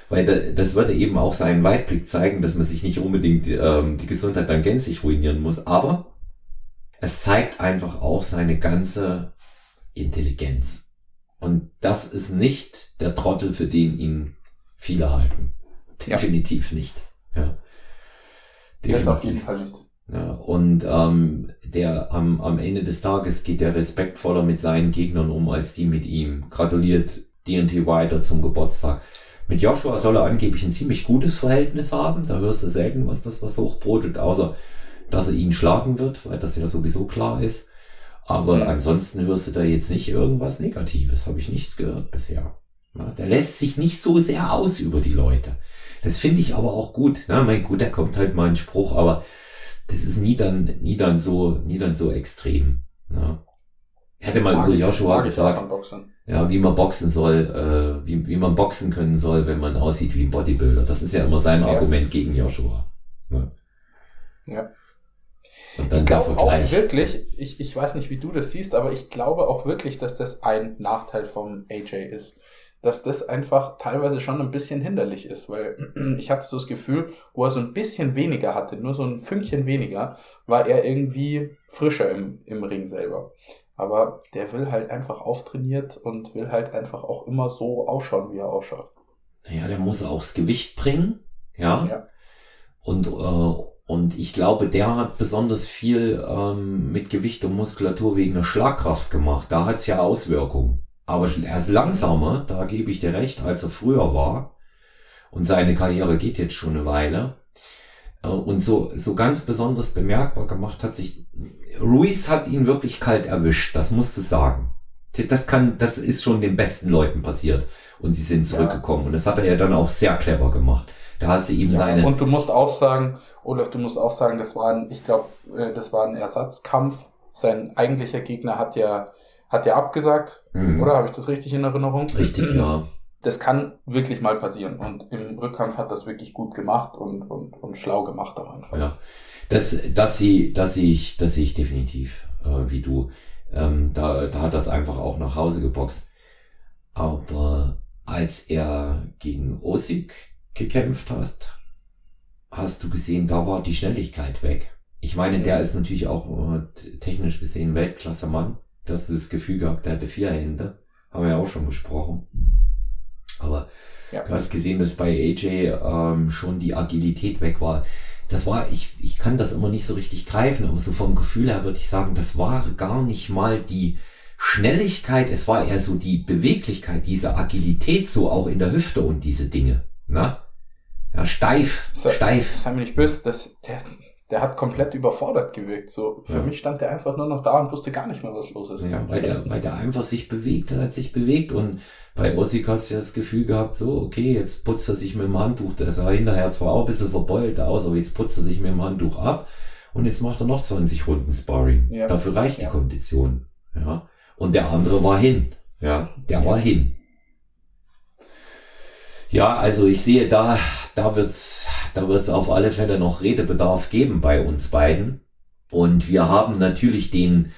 [SPEAKER 1] weil da, das würde eben auch seinen Weitblick zeigen, dass man sich nicht unbedingt ähm, die Gesundheit dann gänzlich ruinieren muss. Aber es zeigt einfach auch seine ganze Intelligenz. Und das ist nicht der Trottel, für den ihn viele halten. Definitiv ja. nicht. Ja.
[SPEAKER 2] Definitiv. Das auf jeden Fall nicht.
[SPEAKER 1] Ja, und ähm, der am, am Ende des Tages geht der respektvoller mit seinen Gegnern um als die mit ihm. Gratuliert DNT Wilder zum Geburtstag. Mit Joshua soll er angeblich ein ziemlich gutes Verhältnis haben. Da hörst du selten, was das was hochbrodelt, außer dass er ihn schlagen wird, weil das ja sowieso klar ist. Aber mhm. ansonsten hörst du da jetzt nicht irgendwas Negatives. Habe ich nichts gehört bisher. Ja, der lässt sich nicht so sehr aus über die Leute. Das finde ich aber auch gut. Na, mein gut, da kommt halt mal ein Spruch, aber das ist nie dann, nie dann so, nie dann so extrem. Ja. Hätte mal über Joshua gesagt, ja, wie man boxen soll, äh, wie, wie man boxen können soll, wenn man aussieht wie ein Bodybuilder. Das ist ja immer sein ja. Argument gegen Joshua.
[SPEAKER 2] Ja. ja. ich glaube auch wirklich, ich, ich weiß nicht, wie du das siehst, aber ich glaube auch wirklich, dass das ein Nachteil vom AJ ist dass das einfach teilweise schon ein bisschen hinderlich ist, weil ich hatte so das Gefühl, wo er so ein bisschen weniger hatte, nur so ein Fünkchen weniger, war er irgendwie frischer im, im Ring selber. Aber der will halt einfach auftrainiert und will halt einfach auch immer so ausschauen, wie er ausschaut.
[SPEAKER 1] Ja, der muss auch das Gewicht bringen, ja. ja. Und, äh, und ich glaube, der hat besonders viel ähm, mit Gewicht und Muskulatur wegen der Schlagkraft gemacht. Da hat's ja Auswirkungen. Aber er ist langsamer, da gebe ich dir recht, als er früher war. Und seine Karriere geht jetzt schon eine Weile. Äh, und so, so ganz besonders bemerkbar gemacht hat sich, Ruiz hat ihn wirklich kalt erwischt, das musst du sagen. Das kann, das ist schon den besten Leuten passiert. Und sie sind zurückgekommen. Ja. Und das hat er ja dann auch sehr clever gemacht. Da hast du ihm ja, seine.
[SPEAKER 2] Und du musst auch sagen, Olaf, du musst auch sagen, das war ein, ich glaube, äh, das war ein Ersatzkampf. Sein eigentlicher Gegner hat ja hat der abgesagt, mhm. oder? Habe ich das richtig in Erinnerung?
[SPEAKER 1] Richtig, ja.
[SPEAKER 2] Das kann wirklich mal passieren. Und im Rückkampf hat das wirklich gut gemacht und, und, und schlau gemacht auch einfach.
[SPEAKER 1] Ja, das, das sie, das sehe ich, das sehe ich definitiv, äh, wie du. Ähm, da, da hat das einfach auch nach Hause geboxt. Aber als er gegen Osik gekämpft hat, hast du gesehen, da war die Schnelligkeit weg. Ich meine, der ist natürlich auch äh, technisch gesehen Weltklasse Mann. Das ist das Gefühl gehabt, der hatte vier Hände. Haben wir ja auch schon besprochen. Aber ja. du hast gesehen, dass bei AJ ähm, schon die Agilität weg war. Das war, ich, ich kann das immer nicht so richtig greifen, aber so vom Gefühl her würde ich sagen, das war gar nicht mal die Schnelligkeit, es war eher so die Beweglichkeit, diese Agilität so auch in der Hüfte und diese Dinge. Na? Ja, steif,
[SPEAKER 2] so,
[SPEAKER 1] steif.
[SPEAKER 2] Sei mir nicht böse, das, der, der hat komplett überfordert gewirkt. So, für ja. mich stand der einfach nur noch da und wusste gar nicht mehr, was los ist.
[SPEAKER 1] Ja, weil der, weil der einfach sich bewegt, er hat sich bewegt und bei Ossik hast du ja das Gefühl gehabt, so, okay, jetzt putzt er sich mit dem Handtuch, der sah hinterher zwar auch ein bisschen verbeult aus, aber jetzt putzt er sich mit dem Handtuch ab und jetzt macht er noch 20 Runden Sparring. Ja. Dafür reicht die Kondition. Ja. Und der andere war hin. Ja, der war hin. Ja, also ich sehe, da, da wird's, da wird's auf alle Fälle noch Redebedarf geben bei uns beiden. Und wir haben natürlich den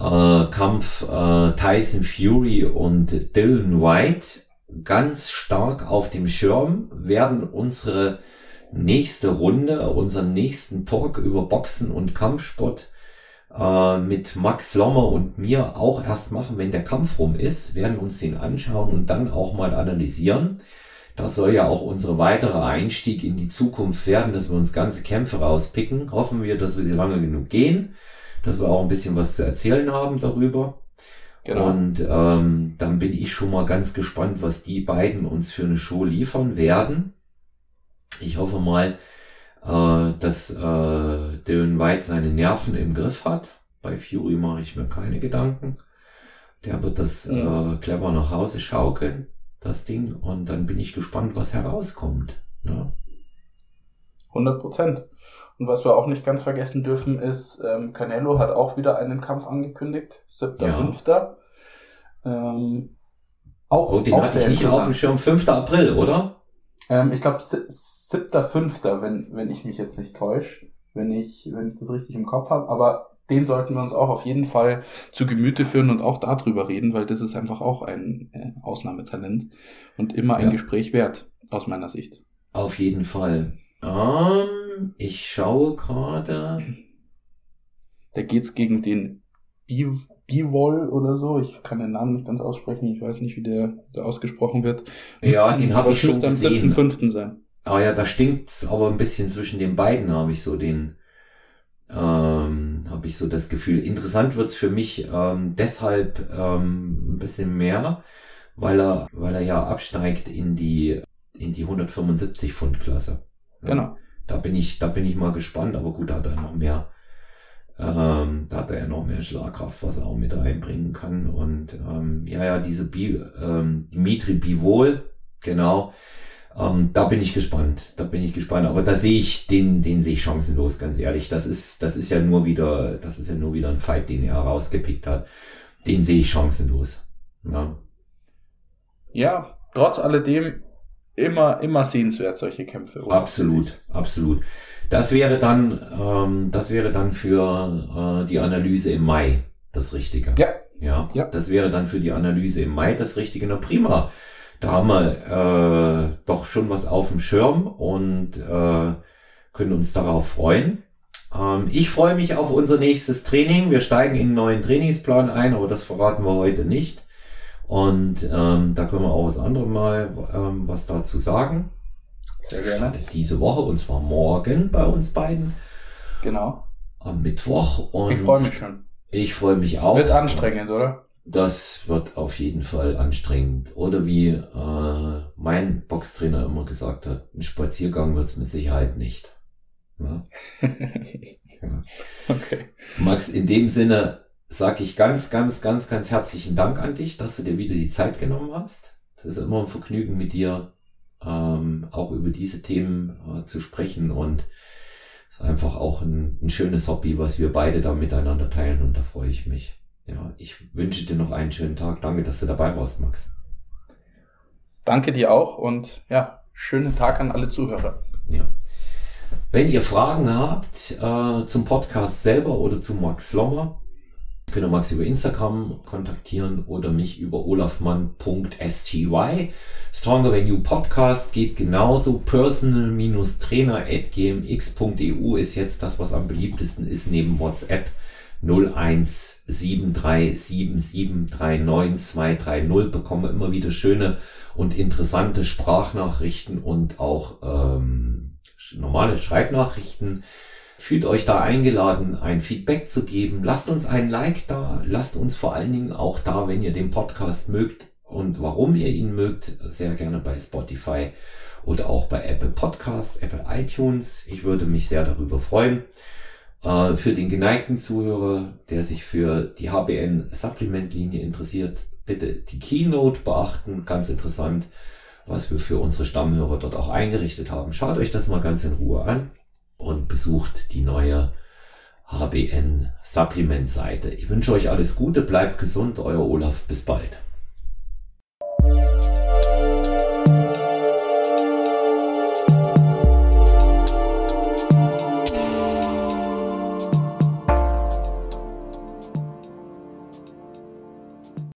[SPEAKER 1] äh, Kampf äh, Tyson Fury und Dylan White ganz stark auf dem Schirm, werden unsere nächste Runde, unseren nächsten Talk über Boxen und Kampfsport äh, mit Max Lommer und mir auch erst machen, wenn der Kampf rum ist, werden uns den anschauen und dann auch mal analysieren. Das soll ja auch unsere weitere Einstieg in die Zukunft werden, dass wir uns ganze Kämpfe rauspicken. Hoffen wir, dass wir sie lange genug gehen, dass wir auch ein bisschen was zu erzählen haben darüber. Genau. Und ähm, dann bin ich schon mal ganz gespannt, was die beiden uns für eine Show liefern werden. Ich hoffe mal, äh, dass äh, Dylan White seine Nerven im Griff hat. Bei Fury mache ich mir keine Gedanken. Der wird das mhm. äh, clever nach Hause schaukeln das Ding. Und dann bin ich gespannt, was herauskommt. Ne?
[SPEAKER 2] 100 Prozent. Und was wir auch nicht ganz vergessen dürfen, ist, ähm, Canelo hat auch wieder einen Kampf angekündigt. 7.5. Ja. Ähm,
[SPEAKER 1] auch, oh, den auch hatte ich nicht auf dem Schirm. 5. April, oder?
[SPEAKER 2] Ähm, ich glaube 7.5., wenn, wenn ich mich jetzt nicht täusche. Wenn ich, wenn ich das richtig im Kopf habe. Aber den sollten wir uns auch auf jeden Fall zu Gemüte führen und auch darüber reden, weil das ist einfach auch ein äh, Ausnahmetalent und immer ein ja. Gespräch wert, aus meiner Sicht.
[SPEAKER 1] Auf jeden Fall. Um, ich schaue gerade.
[SPEAKER 2] Da geht's gegen den Bivol oder so. Ich kann den Namen nicht ganz aussprechen. Ich weiß nicht, wie der, der ausgesprochen wird.
[SPEAKER 1] Ja, den habe ich schon gesehen.
[SPEAKER 2] am 7.5. sein.
[SPEAKER 1] Ah ja, da stinkt's aber ein bisschen zwischen den beiden, habe ich so den ähm, habe ich so das Gefühl. Interessant wird's für mich ähm, deshalb ähm, ein bisschen mehr, weil er, weil er ja absteigt in die in die 175 Pfund Klasse.
[SPEAKER 2] Genau.
[SPEAKER 1] Da bin ich, da bin ich mal gespannt, aber gut, da hat er noch mehr, ähm, da hat er ja noch mehr Schlagkraft, was er auch mit reinbringen kann. Und ähm, ja, ja, diese Bi, ähm, Dimitri Bivol, genau, ähm, da bin ich gespannt. Da bin ich gespannt. Aber da sehe ich den, den sehe ich chancenlos, ganz ehrlich. Das ist, das ist ja nur wieder, das ist ja nur wieder ein Fight, den er rausgepickt hat. Den sehe ich chancenlos. Ja.
[SPEAKER 2] ja, trotz alledem immer, immer sehenswert, solche Kämpfe.
[SPEAKER 1] Oder? Absolut, absolut. Das wäre dann, ähm, das wäre dann für äh, die Analyse im Mai das Richtige.
[SPEAKER 2] Ja.
[SPEAKER 1] Ja, ja. Das wäre dann für die Analyse im Mai das Richtige. Na prima da haben wir äh, doch schon was auf dem Schirm und äh, können uns darauf freuen. Ähm, ich freue mich auf unser nächstes Training. Wir steigen in einen neuen Trainingsplan ein, aber das verraten wir heute nicht. Und ähm, da können wir auch das andere Mal ähm, was dazu sagen.
[SPEAKER 2] Sehr gerne.
[SPEAKER 1] Diese Woche und zwar morgen bei uns beiden.
[SPEAKER 2] Genau.
[SPEAKER 1] Am Mittwoch. Und
[SPEAKER 2] ich freue mich schon.
[SPEAKER 1] Ich freue mich auch.
[SPEAKER 2] Wird anstrengend, oder?
[SPEAKER 1] Das wird auf jeden Fall anstrengend. Oder wie äh, mein Boxtrainer immer gesagt hat, ein Spaziergang wird es mit Sicherheit nicht. Ja? ja. Okay. Max, in dem Sinne sage ich ganz, ganz, ganz, ganz herzlichen Dank an dich, dass du dir wieder die Zeit genommen hast. Es ist immer ein Vergnügen mit dir, ähm, auch über diese Themen äh, zu sprechen und es ist einfach auch ein, ein schönes Hobby, was wir beide da miteinander teilen und da freue ich mich. Ja, ich wünsche dir noch einen schönen Tag. Danke, dass du dabei warst, Max.
[SPEAKER 2] Danke dir auch und ja, schönen Tag an alle Zuhörer.
[SPEAKER 1] Ja. Wenn ihr Fragen habt äh, zum Podcast selber oder zu Max Lommer, könnt ihr Max über Instagram kontaktieren oder mich über olafmann.sty. Stronger Than You Podcast geht genauso. Personal-trainer.gmx.eu ist jetzt das, was am beliebtesten ist neben WhatsApp. 01737739230 bekomme immer wieder schöne und interessante Sprachnachrichten und auch ähm, normale Schreibnachrichten. Fühlt euch da eingeladen, ein Feedback zu geben. Lasst uns ein Like da. Lasst uns vor allen Dingen auch da, wenn ihr den Podcast mögt und warum ihr ihn mögt, sehr gerne bei Spotify oder auch bei Apple Podcasts, Apple iTunes. Ich würde mich sehr darüber freuen. Äh, für den geneigten Zuhörer, der sich für die HBN Supplement Linie interessiert, bitte die Keynote beachten. Ganz interessant, was wir für unsere Stammhörer dort auch eingerichtet haben. Schaut euch das mal ganz in Ruhe an und besucht die neue HBN Supplement Seite. Ich wünsche euch alles Gute, bleibt gesund, euer Olaf, bis bald.